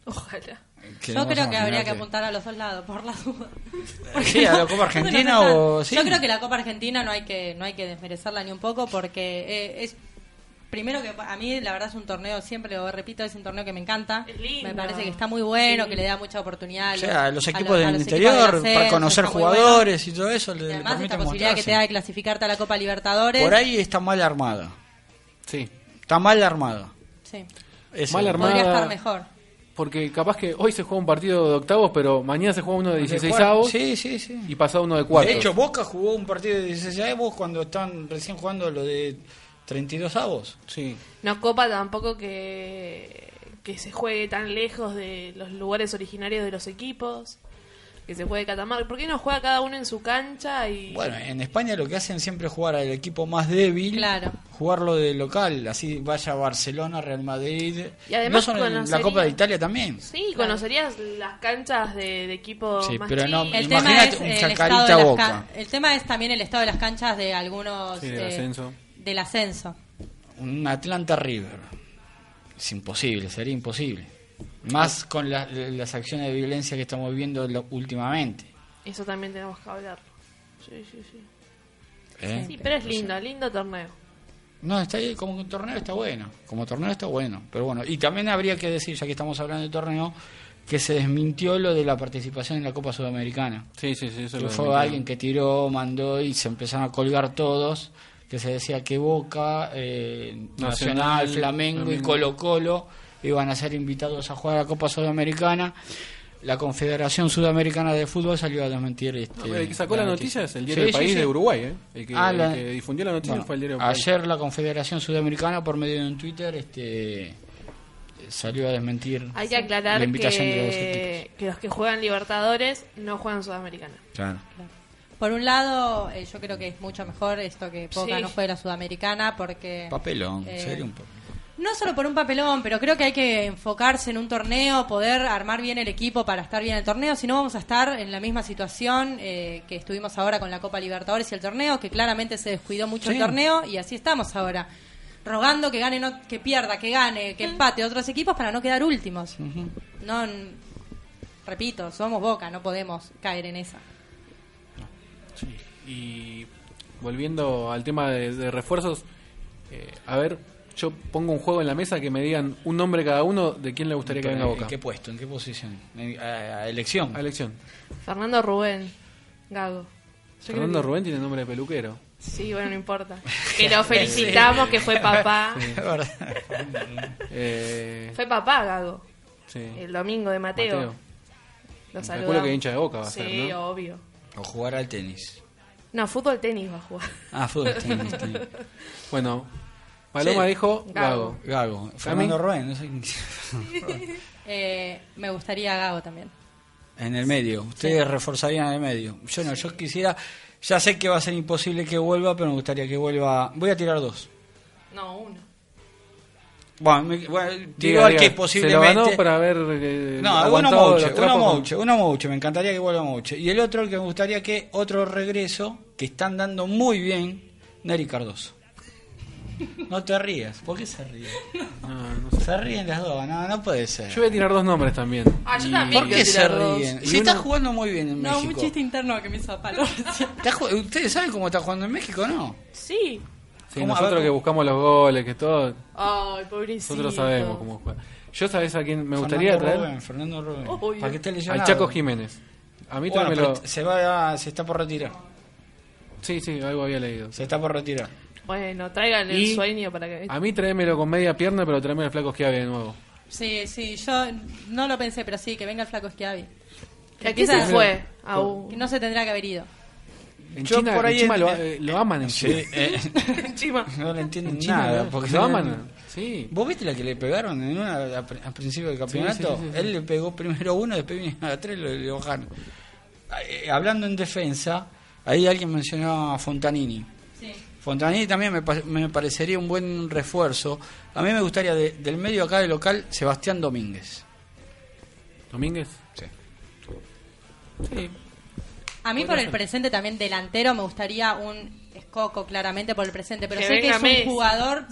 Ojalá. Yo creo que habría que apuntar a los dos lados, por la duda. Sí, a la Copa Argentina o... sí. Yo creo que la Copa Argentina no hay que no hay que desmerecerla ni un poco porque eh, es primero que a mí la verdad es un torneo siempre lo repito es un torneo que me encanta Es lindo. me parece que está muy bueno Sí. que le da mucha oportunidad a O sea, los a equipos a del los interior, equipos del para ascenso, conocer bueno. jugadores y todo eso, Y le, le además permite esta posibilidad que te da de clasificarte a la Copa Libertadores Por ahí está mal armada. sí Está mal armada. sí. Mal armada. podría estar mejor porque capaz que hoy se juega un partido de octavos pero mañana se juega uno de 16 cuartos. avos Sí, sí, sí. y pasado uno de cuartos De hecho, Boca jugó un partido de 16 avos cuando están recién jugando lo de 32 avos. sí No copa tampoco que, que se juegue tan lejos de los lugares originarios de los equipos. Que se juegue Catamarca. ¿Por qué no juega cada uno en su cancha? y Bueno, en España lo que hacen siempre es jugar al equipo más débil, Claro. jugarlo de local, así vaya Barcelona, Real Madrid. Y además no son en la Copa de Italia también. Sí, conocerías las canchas de, de equipos Sí, más pero no- el tema Imagínate es un el Chacarita estado de las Boca. can- el tema es también el estado de las canchas de algunos Sí, del eh, ascenso. del ascenso Un Atlanta River. Es imposible, sería imposible. Más con la- las acciones de violencia que estamos viendo lo- últimamente. Eso también tenemos que hablar. Sí, sí, sí. ¿eh? Sí, pero es lindo, lindo torneo. No, está ahí, como un torneo está bueno. Como torneo está bueno. Pero bueno, y también habría que decir, ya que estamos hablando de torneo, que se desmintió lo de la participación en la Copa Sudamericana. sí sí sí eso Que lo fue alguien que tiró, mandó y se empezaron a colgar todos. Que se decía que Boca, eh, Nacional, Nacional, Flamengo y Flamengo. Colo Colo iban a ser invitados a jugar a la Copa Sudamericana. La Confederación Sudamericana de Fútbol salió a desmentir este, No, el que sacó la noticia es el diario Sí, del sí, país sí. de Uruguay ¿eh? el, que, Ah, el la- que difundió la noticia Bueno, fue el diario del país ayer la Confederación Sudamericana por medio de un Twitter este salió a desmentir Hay que aclarar la invitación que, de los que los que juegan Libertadores no juegan Sudamericana. Claro. por un lado eh, yo creo que es mucho mejor esto que Boca Sí. no juegue la sudamericana porque Papelón, Eh, serio un papelón. No solo por un papelón, pero creo que hay que enfocarse en un torneo, poder armar bien el equipo para estar bien en el torneo, si no vamos a estar en la misma situación eh, que estuvimos ahora con la Copa Libertadores y el torneo, que claramente se descuidó mucho Sí. el torneo y así estamos ahora, rogando que gane, no- que pierda, que gane, que empate otros equipos para no quedar últimos. No, repito, somos Boca, no podemos caer en esa. Sí. Y volviendo al tema de, de refuerzos, eh, a ver, yo pongo un juego en la mesa que me digan un nombre cada uno de quién le gustaría que venga a ¿En Boca. qué puesto? ¿En qué posición? ¿En- A, a elección. A elección. Fernando Rubén, Gago. Yo Fernando que- Rubén tiene nombre de peluquero. Sí, bueno, no importa. Que lo felicitamos, que fue papá. Eh, Fue papá, Gago. sí. El domingo de Mateo. Mateo. Lo saludamos. que hincha de Boca va a sí, ser, ¿no? obvio. O jugar al tenis. No, fútbol tenis va a jugar. Ah, fútbol, tenis, tenis. Bueno, Paloma Sí. dijo Gago. Gago. Gago. Fernando Rubén. no sé quién- Eh, me gustaría Gago también. En el medio. Ustedes reforzarían en el medio. Yo no, yo quisiera. Ya sé que va a ser imposible que vuelva, pero me gustaría que vuelva. Voy a tirar dos. No, uno. Bueno, me- bueno, tiro Diga, al diga, que Se lo posiblemente. ganó para ver. eh, No, uno Mouche, uno Mouche, uno Mouche, me encantaría que vuelva Mouche. Y el otro, el que me gustaría que otro regreso, que están dando muy bien, Neri Cardoso. No te rías, ¿por qué se ríen? No, no sé. Se ríen las dos, no, no puede ser. Yo voy a tirar dos nombres también. Ah, yo también. ¿Por qué quiero se tirar dos. ríen? Y Si está uno- jugando muy bien en No, un México. chiste interno que me hizo palo. Está ju- ¿Ustedes saben cómo está jugando en México no? Sí. Sí, ¿Cómo? A nosotros ver, que ¿cómo? buscamos los goles, que todo. Ay, pobrecito. Nosotros sabemos cómo juega. Yo, ¿sabes a quién me gustaría Fernando traer? Rubén, Fernando Rubén. Obvio. Para que esté Al lesionado. Chaco Jiménez. A mí Bueno, tráemelo. pero se va, se está por retirar. Sí, sí, algo había leído. Se está por retirar. Bueno, traigan el Y- sueño para que... A mí tráemelo con media pierna, pero tráeme el flaco Schiavi de nuevo. Sí, sí, yo no lo pensé, pero sí, que venga el flaco Schiavi. ¿A qué se fue? A un- Que no se tendría que haber ido. En Yo China, por ahí en China en- lo, eh, lo aman en Sí, China. eh, Encima. no le entienden En China nada. Porque lo aman. Sí. ¿Vos viste la que le pegaron en una, a, pr- a principio del campeonato? sí, sí, sí. Él le pegó primero uno, después vino a tres, lo, bajaron. Eh, hablando en defensa, ahí alguien mencionó a Fontanini. Sí. Fontanini también me, me parecería un buen refuerzo. A mí me gustaría de- del medio acá del local Sebastián Domínguez. ¿Domínguez? Sí. Sí. A mí por el presente también delantero me gustaría un Escoco claramente por el presente, pero Que sé que es un Messi. jugador,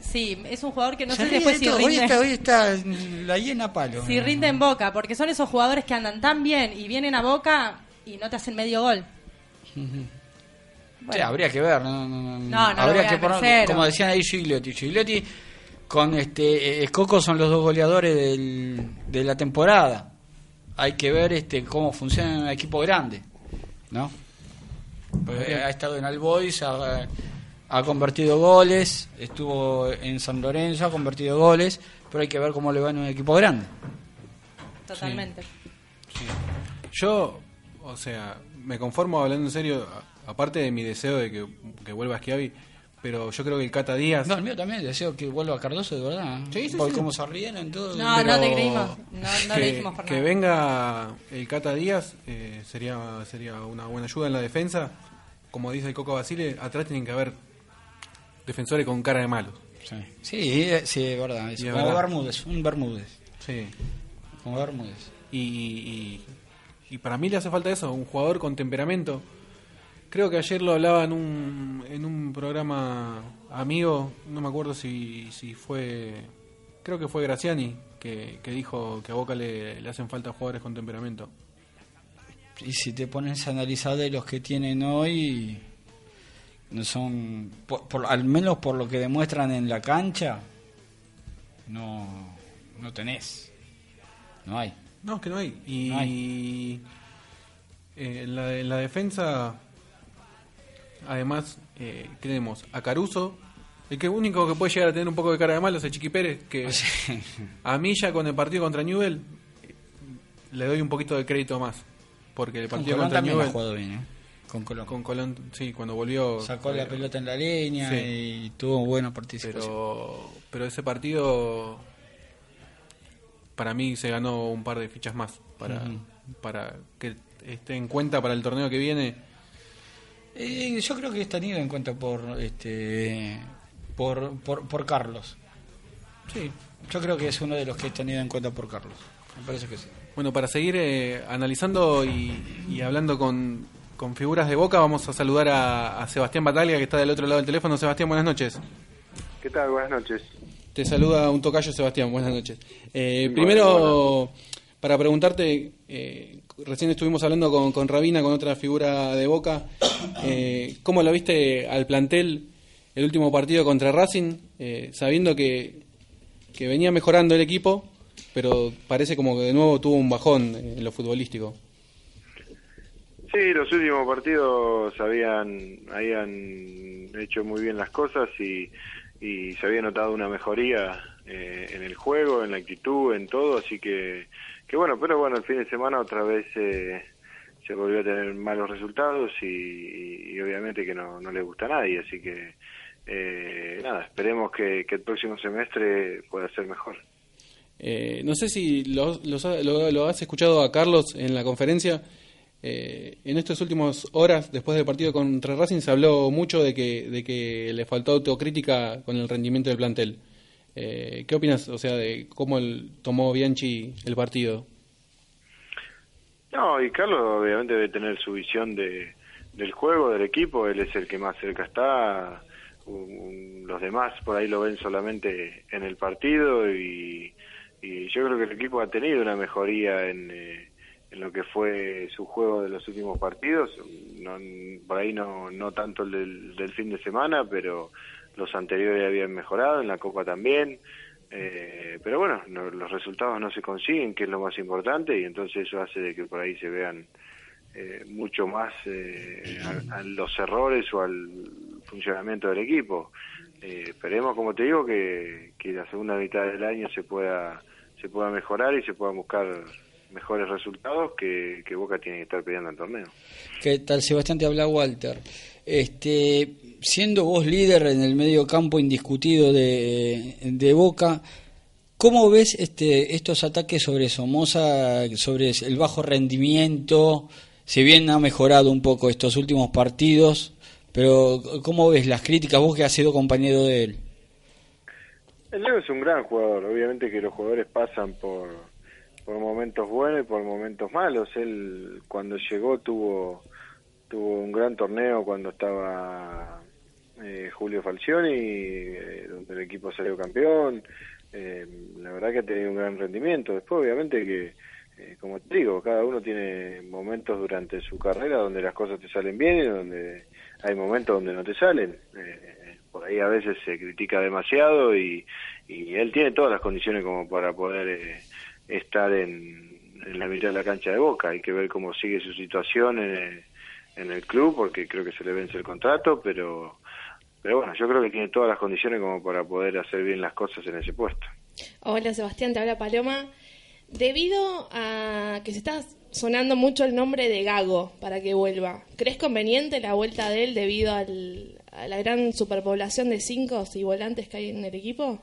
sí, es un jugador que no Se sé después de si todo. Hoy rinde, está, hoy está la llena a palo. si rinde en Boca, porque son esos jugadores que andan tan bien y vienen a Boca y no te hacen medio gol. Sí, habría que ver, no, no, no. No, no lo habría que poner, tercero. como decían ahí Gigliotti, Gigliotti con este eh, Escoco son los dos goleadores del- de la temporada. Hay que ver este cómo funciona en un equipo grande, ¿no? Porque ha estado en Albois, ha, ha convertido goles, estuvo en San Lorenzo, ha convertido goles, pero hay que ver cómo le va en un equipo grande. Totalmente. Yo, o sea, me conformo hablando en serio, aparte de mi deseo de que, que vuelva Schiavi, pero yo creo que el Cata Díaz... No, el mío también, deseo que vuelva Cardoso de verdad. Sí, sí, Por sí. cómo se rieron todo. No, pero no te creímos, no, no que, le dijimos por que nada. venga el Cata Díaz eh, sería sería una buena ayuda en la defensa. Como dice el Coco Basile, atrás tienen que haber defensores con cara de malos. Sí, sí, eh, sí, es verdad. es como verdad. Bermúdez, un Bermúdez. Sí. Como Bermúdez. Y, y, y para mí le hace falta eso, un jugador con temperamento. Creo que ayer lo hablaba en un, en un programa amigo, no me acuerdo si, si fue, creo que fue Graciani, que, que dijo que a Boca le, le hacen falta jugadores con temperamento. Y si te pones a analizar de los que tienen hoy, no son, por, por- al menos por lo que demuestran en la cancha, no, no tenés. No hay. No, es que no hay. Y No eh, en, la, en la defensa, además, eh, tenemos a Caruso, el que único que puede llegar a tener un poco de cara de malo es el Chiqui Pérez, que a mí ya con el partido contra Newell le doy un poquito de crédito más. Porque el Con partido Colón contra también ha Newell, jugado bien, ¿eh? Con Colón. con Colón, sí, cuando volvió... Sacó la eh, pelota en la línea Sí. y tuvo buena participación. pero, pero ese partido para mí se ganó un par de fichas más para, para que esté en cuenta para el torneo que viene. Eh, yo creo que es tenido en cuenta por este por, por, por Carlos. Sí. Yo creo que es uno de los que es tenido en cuenta por Carlos. Me parece que sí. Bueno, para seguir eh, analizando y, y hablando con, con figuras de boca, vamos a saludar a, a Sebastián Bataglia, que está del otro lado del teléfono. Sebastián, buenas noches. ¿Qué tal? Buenas noches. Te saluda un tocayo Sebastián, buenas noches. Eh, primero, para preguntarte, eh, recién estuvimos hablando con, con Rabina, con otra figura de Boca, eh, ¿cómo lo viste al plantel el último partido contra Racing, eh, sabiendo que, que venía mejorando el equipo, pero parece como que de nuevo tuvo un bajón en lo futbolístico? Sí, los últimos partidos habían, habían hecho muy bien las cosas y, y se había notado una mejoría eh, en el juego, en la actitud, en todo, así que, que bueno, pero bueno, el fin de semana otra vez eh, se volvió a tener malos resultados y, obviamente que no, no le gusta a nadie, así que eh, nada, esperemos que, el próximo semestre pueda ser mejor. Eh, no sé si lo, lo- lo has escuchado a Carlos en la conferencia. Eh, en estas últimas horas, después del partido contra Racing, se habló mucho de que, de que le faltó autocrítica con el rendimiento del plantel. Eh, ¿Qué opinas, o sea, de cómo el- tomó Bianchi el partido? No, y Carlos obviamente debe tener su visión de, del juego, del equipo, él es el que más cerca está, un- los demás por ahí lo ven solamente en el partido y, y yo creo que el equipo ha tenido una mejoría en, eh, en lo que fue su juego de los últimos partidos, no, por ahí no, no tanto el del, del fin de semana, pero los anteriores habían mejorado, en la Copa también. Eh, pero bueno, no- los resultados no se consiguen, que es lo más importante, y entonces eso hace de que por ahí se vean eh, mucho más eh, a, a, los errores o al funcionamiento del equipo. Eh, esperemos, como te digo, que, que la segunda mitad del año se pueda se pueda mejorar y se puedan buscar mejores resultados que, que Boca tiene que estar peleando el torneo. ¿Qué tal, Sebastián? Te habla Walter. Este, siendo vos líder en el medio campo indiscutido de, de Boca, ¿cómo ves este, estos ataques sobre Somoza, sobre el bajo rendimiento? Si bien ha mejorado un poco estos últimos partidos, pero ¿cómo ves las críticas vos que has sido compañero de él? El Leo es un gran jugador, obviamente que los jugadores pasan por, por momentos buenos y por momentos malos. Él cuando llegó tuvo tuvo un gran torneo cuando estaba eh, Julio Falcioni, eh, donde el equipo salió campeón. Eh, la verdad que ha tenido un gran rendimiento. Después, obviamente que, eh, como te digo, cada uno tiene momentos durante su carrera donde las cosas te salen bien y donde hay momentos donde no te salen. Eh, por ahí a veces se critica demasiado y, y él tiene todas las condiciones como para poder estar en, en, la mitad de la cancha de Boca. Hay que ver cómo sigue su situación en el, en el club porque creo que se le vence el contrato, pero pero bueno, yo creo que tiene todas las condiciones como para poder hacer bien las cosas en ese puesto. Hola Sebastián, te habla Paloma. Debido a que se está sonando mucho el nombre de Gago para que vuelva, ¿crees conveniente la vuelta de él debido al, a la gran superpoblación de cinco y volantes que hay en el equipo?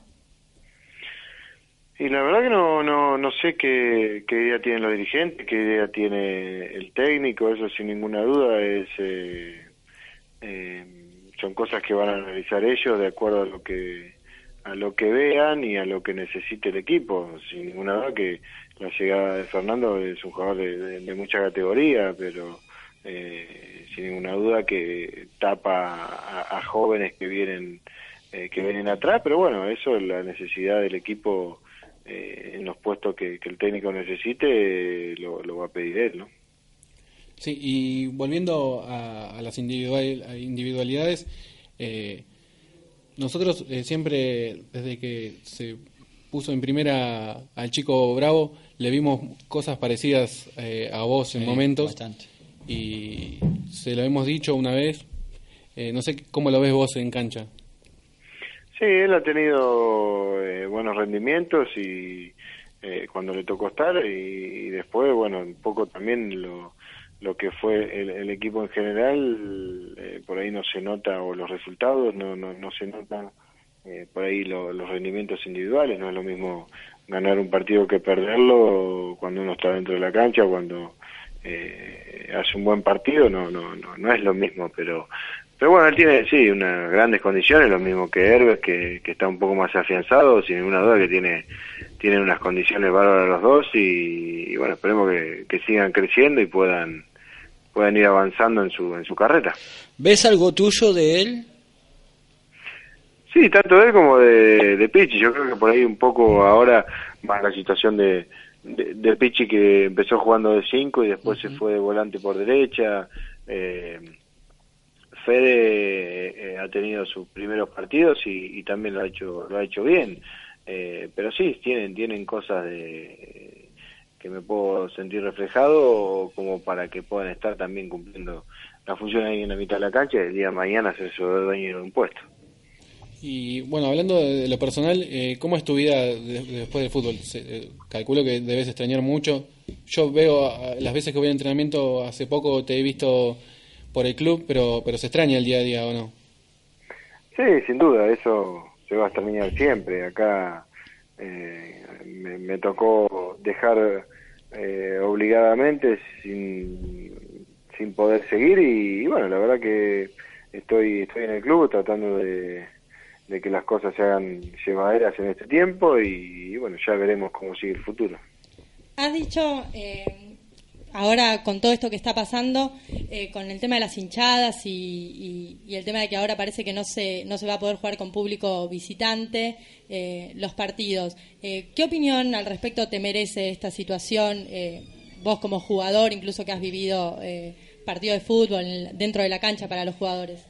Y la verdad que no no no sé qué, qué idea tienen los dirigentes, qué idea tiene el técnico, eso sin ninguna duda es eh, eh, son cosas que van a analizar ellos de acuerdo a lo que a lo que vean y a lo que necesite el equipo. Sin ninguna duda que la llegada de Fernando es un jugador de, mucha categoría, pero eh, sin ninguna duda que tapa a, a jóvenes que vienen eh, que vienen atrás, pero bueno, eso es la necesidad del equipo eh, en los puestos que, que el técnico necesite, lo, lo, va a pedir él, ¿no? Sí, y volviendo a, a las individual, a individualidades, eh, nosotros eh, siempre, desde que se puso en primera al chico Bravo, le vimos cosas parecidas eh, a vos en Sí, momentos. bastante. Y se lo hemos dicho una vez. Eh, no sé cómo lo ves vos en cancha. Sí, él ha tenido eh, buenos rendimientos y eh, cuando le tocó estar y, y, después, bueno, un poco también lo, lo que fue el, el equipo en general, eh, por ahí no se nota, o los resultados, no, no, no se notan eh, por ahí lo, los rendimientos individuales, no es lo mismo ganar un partido que perderlo cuando uno está dentro de la cancha, cuando eh, hace un buen partido, no, no, no, no es lo mismo, pero pero bueno, él tiene, sí, unas grandes condiciones, lo mismo que Herbes, que, que está un poco más afianzado, sin ninguna duda que tiene tienen unas condiciones bárbaras los dos y, y bueno, esperemos que, que, sigan creciendo y puedan puedan ir avanzando en su en su carrera. ¿Ves algo tuyo de él? Sí, tanto de él como de, de Pichi. Yo creo que por ahí un poco ahora más la situación de, de, de Pichi que empezó jugando de 5 y después uh -huh. se fue de volante por derecha. Eh, Fede eh, ha tenido sus primeros partidos y, también lo ha hecho lo ha hecho bien. Eh, pero sí tienen tienen cosas de que me puedo sentir reflejado como para que puedan estar también cumpliendo la función ahí en la mitad de la cancha y el día de mañana ser dueño de un puesto. Y bueno hablando de lo personal eh, cómo es tu vida de, de después del fútbol eh, calculo que debes extrañar mucho. Yo veo las veces que voy a entrenamiento hace poco te he visto por el club, pero pero se extraña el día a día o no. Sí, sin duda, eso se va a extrañar siempre. Acá eh, me, me, tocó dejar eh, obligadamente sin, sin poder seguir y, y, bueno, la verdad que estoy estoy en el club tratando de, de que las cosas se hagan llevaderas en este tiempo y, y bueno, ya veremos cómo sigue el futuro. Has dicho eh, ahora con todo esto que está pasando, eh, con el tema de las hinchadas y, el tema de que ahora parece que no se, no se va a poder jugar con público visitante eh, los partidos, eh, ¿qué opinión al respecto te merece esta situación? Eh, vos como jugador, incluso que has vivido partidos de fútbol dentro de la cancha para los jugadores.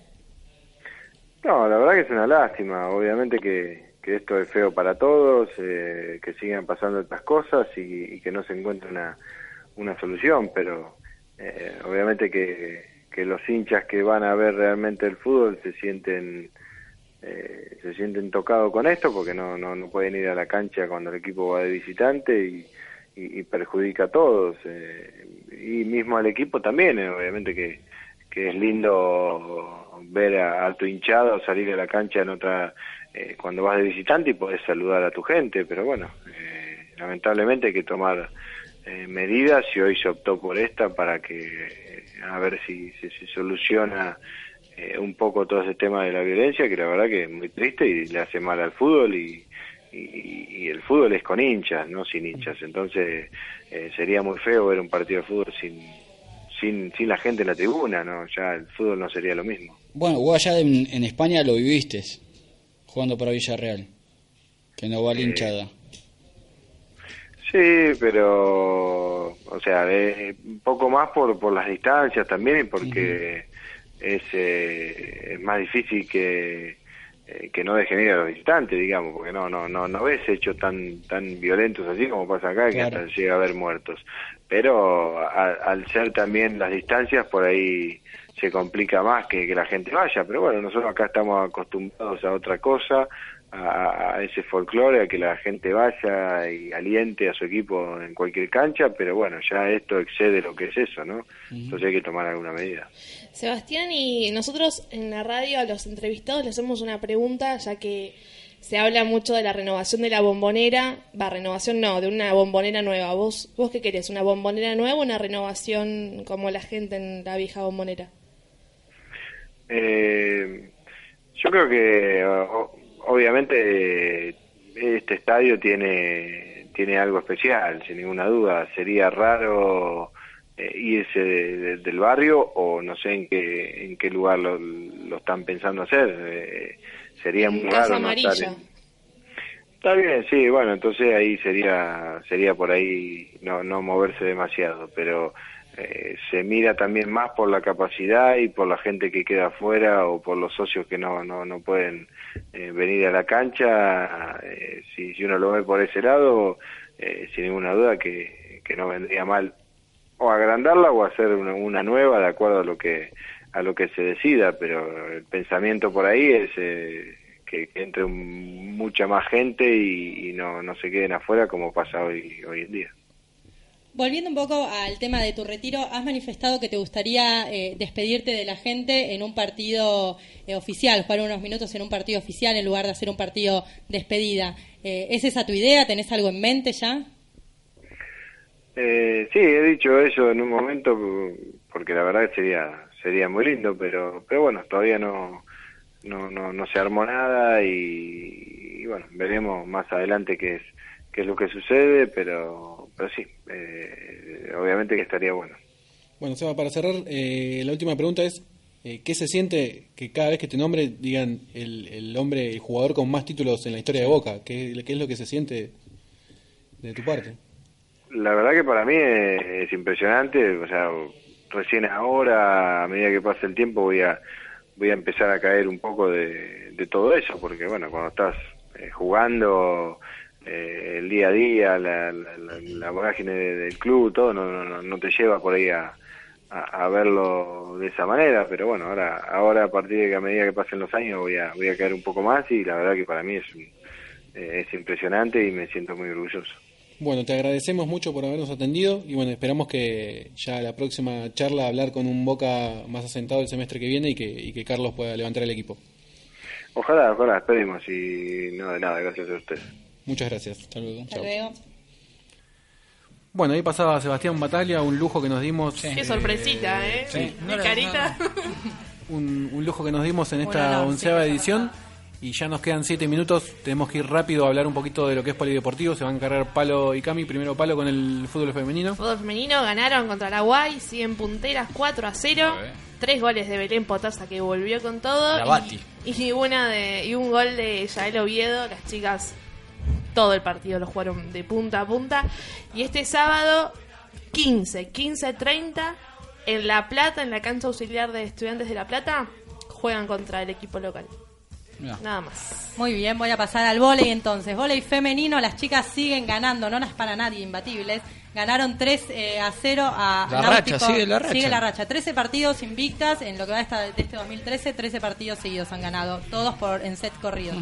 No, la verdad que es una lástima, obviamente que, que esto es feo para todos, que sigan pasando estas cosas y, y que no se encuentre una una solución, pero eh, obviamente que, que los hinchas que van a ver realmente el fútbol se sienten eh, se sienten tocados con esto porque no, no, no pueden ir a la cancha cuando el equipo va de visitante y, perjudica a todos eh, y mismo al equipo también eh, obviamente que, que es lindo ver a, a tu hinchado salir a la cancha en otra eh, cuando vas de visitante y podés saludar a tu gente pero bueno lamentablemente hay que tomar eh, medidas y hoy se optó por esta para que eh, a ver si si se soluciona eh, un poco todo ese tema de la violencia que la verdad que es muy triste y le hace mal al fútbol y, y, y el fútbol es con hinchas, no sin hinchas. Entonces eh, sería muy feo ver un partido de fútbol sin, sin, sin la gente en la tribuna, ¿no? Ya el fútbol no sería lo mismo. Bueno, vos allá en, en España lo viviste, jugando para Villarreal, que no va la hinchada. Sí, pero, o sea, un poco más por, por las distancias también y porque es, eh, es más difícil que, eh, que no dejen ir a los visitantes, digamos, porque no no no no ves hechos tan tan violentos así como pasa acá, que hasta llega a haber muertos. Pero a- al ser también las distancias, por ahí se complica más que, que la gente vaya, pero bueno, nosotros acá estamos acostumbrados a otra cosa, a, a ese folclore, a que la gente vaya y aliente a su equipo en cualquier cancha, pero bueno, ya esto excede lo que es eso, ¿no? Entonces hay que tomar alguna medida. Sebastián, y nosotros en la radio a los entrevistados le hacemos una pregunta, ya que se habla mucho de la renovación de la bombonera, va, renovación no, de una bombonera nueva. ¿Vos, vos qué querés? ¿Una bombonera nueva o una renovación como la gente en la vieja bombonera? Eh, yo creo que obviamente este estadio tiene tiene algo especial, sin ninguna duda. Sería raro eh, irse de- de- del barrio o no sé en qué en qué lugar lo, lo están pensando hacer. Eh, sería muy Casa raro no estar Amarilla. en- Está bien, sí, bueno, entonces ahí sería sería por ahí no no moverse demasiado, pero eh, se mira también más por la capacidad y por la gente que queda afuera o por los socios que no no no pueden eh, venir a la cancha. eh, si si uno lo ve por ese lado, eh, sin ninguna duda que que no vendría mal o agrandarla o hacer una, una nueva de acuerdo a lo que a lo que se decida, pero el pensamiento por ahí es que, entre mucha más gente y, y no, no se queden afuera como pasa hoy hoy en día. Volviendo un poco al tema de tu retiro, has manifestado que te gustaría eh, despedirte de la gente en un partido eh, oficial, jugar unos minutos en un partido oficial en lugar de hacer un partido despedida. Eh, ¿Es esa tu idea? ¿Tenés algo en mente ya? Eh, sí, he dicho eso en un momento porque la verdad sería sería muy lindo, pero pero bueno, todavía no no no, no se armó nada y, y bueno, veremos más adelante qué es qué es lo que sucede, pero pero sí, eh, obviamente que estaría bueno. Bueno, Seba, para cerrar, eh, la última pregunta es, eh, ¿qué se siente que cada vez que te nombre digan el, el hombre, el jugador con más títulos en la historia de Boca? ¿Qué, qué es lo que se siente de tu parte? La verdad que para mí es, es impresionante, o sea, recién ahora, a medida que pasa el tiempo, voy a voy a empezar a caer un poco de, de todo eso, porque bueno, cuando estás eh, jugando eh, el día a día, la, la, la, la vorágine de- del club, todo, no, no, no- no te lleva por ahí a, a, a verlo de esa manera, pero bueno, ahora ahora a partir de que a medida que pasen los años voy a voy a caer un poco más y la verdad que para mí es eh, es impresionante y me siento muy orgulloso. Bueno, te agradecemos mucho por habernos atendido y bueno, esperamos que ya la próxima charla hablar con un Boca más asentado el semestre que viene y que, y que Carlos pueda levantar el equipo. Ojalá, ojalá, esperemos y no de nada, gracias a ustedes. Muchas gracias. Hasta luego. Hasta Chao. luego. Bueno, ahí pasaba Sebastián Bataglia, un lujo que nos dimos. Qué eh, sorpresita, ¿eh? sí. Mi No la- carita. un, un lujo que nos dimos en esta honor, onceava sí, edición. Y ya nos quedan siete minutos. Tenemos que ir rápido a hablar un poquito de lo que es polideportivo. Se van a encargar Palo y Cami. Primero Palo con el fútbol femenino. Fútbol femenino ganaron contra la Guay, siguen punteras 4 a 0. Muy bien. Tres goles de Belén Potasa que volvió con todo. La y- Bati. Y, una de, y un gol de Yael Oviedo. Las chicas todo el partido lo jugaron de punta a punta. Y este sábado, 15, 15-30, en La Plata, en la cancha auxiliar de Estudiantes de La Plata, juegan contra el equipo local. Nada más. Muy bien, voy a pasar al vóley entonces. Vóley femenino, las chicas siguen ganando, no las para nadie imbatibles. Ganaron 3 eh, a 0 a La Náutico. racha, sigue la racha. Sigue la racha. 13 partidos invictas en lo que va de este 2013. 13 partidos seguidos han ganado. Todos por en set corridos.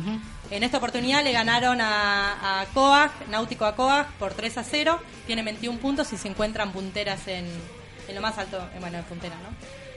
En esta oportunidad le ganaron a, a Coag, Náutico a Coag, por 3 a 0. Tienen 21 puntos y se encuentran punteras en, en lo más alto. eh, bueno, en punteras, ¿no?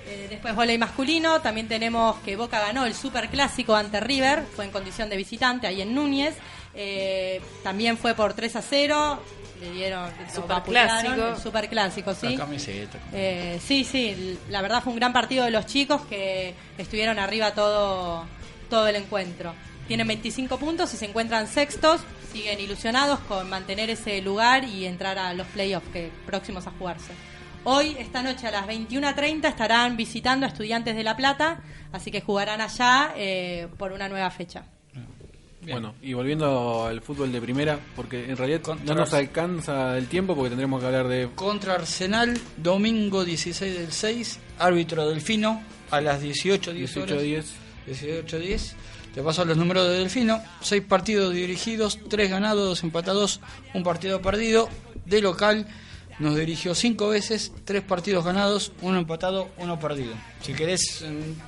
Eh, después volei masculino, también tenemos que Boca ganó el super clásico ante River, fue en condición de visitante ahí en Núñez, Eh, también fue por 3 a 0, le dieron vapulearon, el super clásico, sí. La camiseta. Eh, sí, sí, la verdad fue un gran partido de los chicos que estuvieron arriba todo, todo el encuentro. Tienen 25 puntos y se encuentran sextos, siguen ilusionados con mantener ese lugar y entrar a los playoffs que próximos a jugarse. Hoy, esta noche a las 21.30 estarán visitando a Estudiantes de La Plata, así que jugarán allá eh, por una nueva fecha. Bueno, y volviendo al fútbol de primera, porque en realidad Contra- no nos alcanza el tiempo porque tendremos que hablar de... Contra Arsenal, domingo 16 del 6, árbitro Delfino, a las 18.10 horas. 18-10. 18-10. Te paso los números de Delfino. Seis partidos dirigidos, tres ganados, dos empatados, un partido perdido. De local nos dirigió cinco veces, tres partidos ganados, uno empatado, uno perdido. Si querés,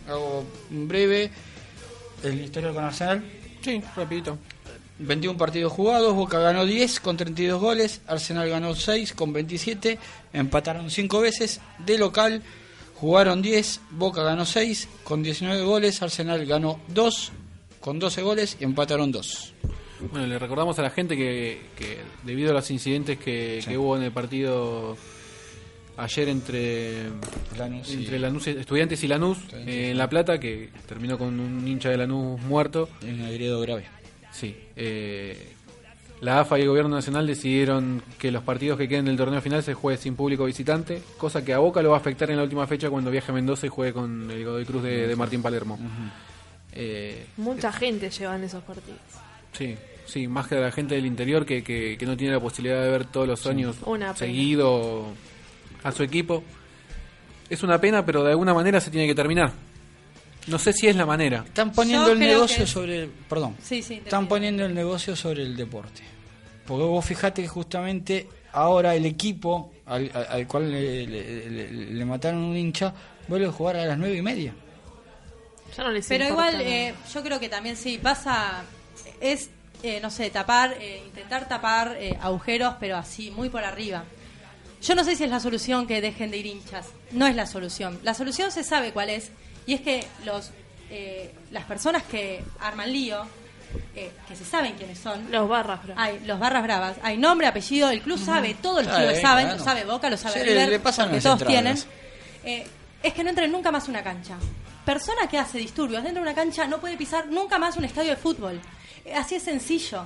hago breve el historial con Arsenal. Sí, rapidito. 21 partidos jugados, Boca ganó 10 con 32 goles, Arsenal ganó 6 con 27, empataron 5 veces, de local jugaron 10, Boca ganó 6 con 19 goles, Arsenal ganó 2 con 12 goles y empataron 2. Bueno, le recordamos a la gente que, que debido a los incidentes que, que hubo en el partido ayer entre Lanús y- entre Lanús, estudiantes y Lanús eh, en La Plata, que terminó con un hincha de Lanús muerto. Es un agredo grave. Sí. eh, la AFA y el Gobierno Nacional decidieron que los partidos que queden del torneo final se juegue sin público visitante, cosa que a Boca lo va a afectar en la última fecha cuando viaje a Mendoza y juegue con el Godoy Cruz de, de Martín Palermo. Eh, Mucha gente lleva en esos partidos. Sí, sí, más que la gente del interior que, que, que no tiene la posibilidad de ver todos los años seguido a su equipo. Es una pena, pero de alguna manera se tiene que terminar. No sé si es la manera. Están poniendo Yo el negocio que- sobre... Perdón. Sí, sí. Están pido. poniendo el negocio sobre el deporte. Porque vos fijate que justamente ahora el equipo al, al- al cual le, le- le- le mataron un hincha vuelve a jugar a las nueve y media. Ya no les Pero importa igual, eh, yo creo que también sí, pasa, es, eh, no sé, tapar, eh, intentar tapar eh, agujeros, pero así, muy por arriba. Yo no sé si es la solución que dejen de ir hinchas. No es la solución. La solución se sabe cuál es, y es que los eh, las personas que arman lío, eh, que se saben quiénes son, Los barras, bro. hay los barras bravas, hay nombre, apellido, el club sabe, todos los Sabe, clubes saben, claro. lo sabe Boca, lo sabe Sí, River, le pasan porque las todos entradas. tienen. Eh, es que no entren nunca más a una cancha. Persona que hace disturbios dentro de una cancha no puede pisar nunca más un estadio de fútbol. Eh, así es sencillo.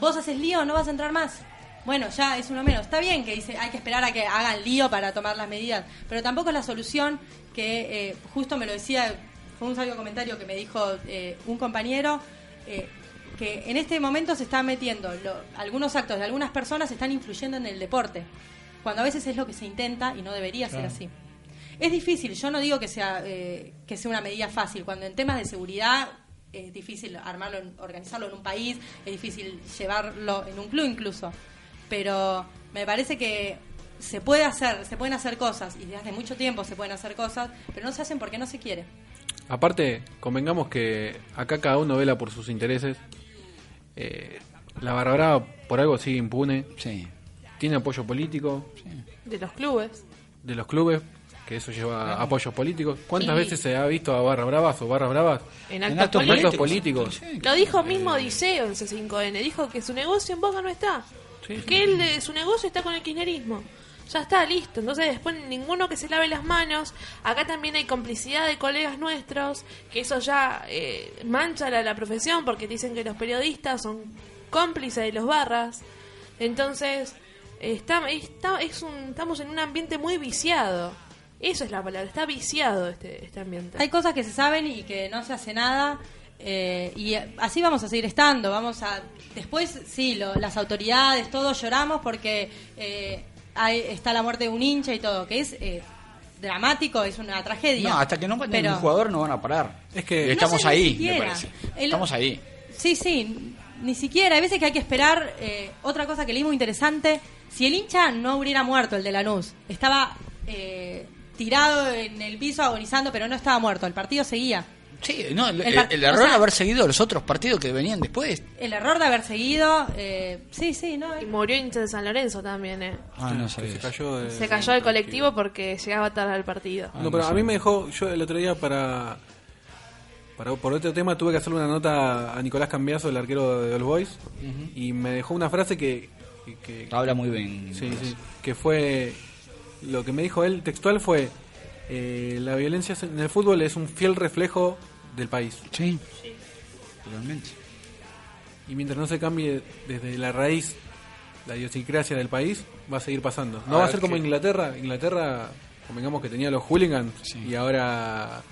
Vos haces lío, no vas a entrar más. Bueno, ya es uno menos. Está bien que dice hay que esperar a que hagan lío para tomar las medidas, pero tampoco es la solución que eh, justo me lo decía, fue un sabio comentario que me dijo eh, un compañero, eh, que en este momento se están metiendo, lo- algunos actos de algunas personas están influyendo en el deporte, cuando a veces es lo que se intenta y no debería ser así. Es difícil, yo no digo que sea, eh, que sea una medida fácil, cuando en temas de seguridad es difícil armarlo, organizarlo en un país, es difícil llevarlo en un club incluso, pero me parece que se puede hacer, se pueden hacer cosas y desde hace mucho tiempo se pueden hacer cosas, pero no se hacen porque no se quiere. Aparte, convengamos que acá cada uno vela por sus intereses. Eh, la barra brava por algo sigue impune. Sí. Tiene apoyo político De los clubes. de los clubes, que eso lleva apoyos políticos. ¿Cuántas Y- veces se ha visto a barra bravas o barras bravas En En actos, en políticos. actos políticos? Lo dijo mismo Odiseo en C5N. Dijo que su negocio en Boca no está. Sí, sí. Que él, de- su negocio está con el kirchnerismo. Ya está, listo. Entonces después ninguno que se lave las manos. Acá también hay complicidad de colegas nuestros, que eso ya eh, mancha la, la profesión porque dicen que los periodistas son cómplices de los barras. Entonces, está, está, es un, estamos en un ambiente muy viciado. Eso es la palabra, está viciado este, este ambiente. Hay cosas que se saben y que no se hace nada. Eh, y así vamos a seguir estando. Vamos a después sí, lo- las autoridades, todos lloramos porque eh, hay, está la muerte de un hincha y todo, que es eh, dramático, es una tragedia. No, hasta que no maten Pero- un jugador no van a parar. Es que- estamos sé, ahí, me parece. El- Estamos ahí. Sí, sí, ni siquiera. Hay veces que hay que esperar. eh, otra cosa que leí muy interesante, Si el hincha no hubiera muerto, el de Lanús, estaba eh, tirado en el piso agonizando, pero no estaba muerto, el partido seguía. Sí, no, el, El el o error sea- de haber seguido los otros partidos que venían después. El error de haber seguido, eh, sí, sí, no. Y murió hincha de San Lorenzo también, ¿eh? Ah, no sabía. se cayó, de- Se cayó del colectivo porque llegaba tarde al partido. Ah, No, no pero a mí me dejó, yo el otro día para, para por otro tema tuve que hacerle una nota a Nicolás Cambiazo, el arquero de All Boys, y me dejó una frase que, que, que- Habla muy bien. sí, sí, que fue, lo que me dijo él textual fue, eh, la violencia en el fútbol es un fiel reflejo del país, Sí. Totalmente. y mientras no se cambie desde la raíz la idiosincrasia del país, va a seguir pasando. No va a ser como Inglaterra, Inglaterra, convengamos que tenía los hooligans, Sí. y ahora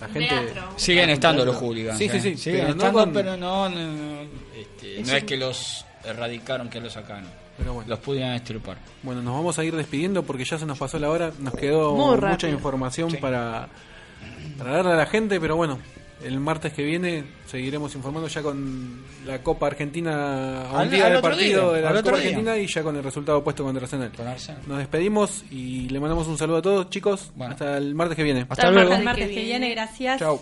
la gente... Teatro. Siguen estando los hooligans. Sí, sí, ¿eh? sí, Siguen pero no estando, con- pero no, no, no, este, no es que los erradicaron, que los sacaron. Pero bueno. Los pudieran extirpar. Bueno, nos vamos a ir despidiendo porque ya se nos pasó la hora. Nos quedó mucha información para, para darle a la gente, pero bueno, el martes que viene seguiremos informando ya con la Copa Argentina a un Al- día al del otro partido día, de la Copa día. Argentina y ya con el resultado puesto contra Arsenal. Con Arsenal. Nos despedimos y le mandamos un saludo a todos, chicos. Bueno. Hasta el martes que viene. Hasta el luego. martes El martes que viene. viene, gracias. Chao.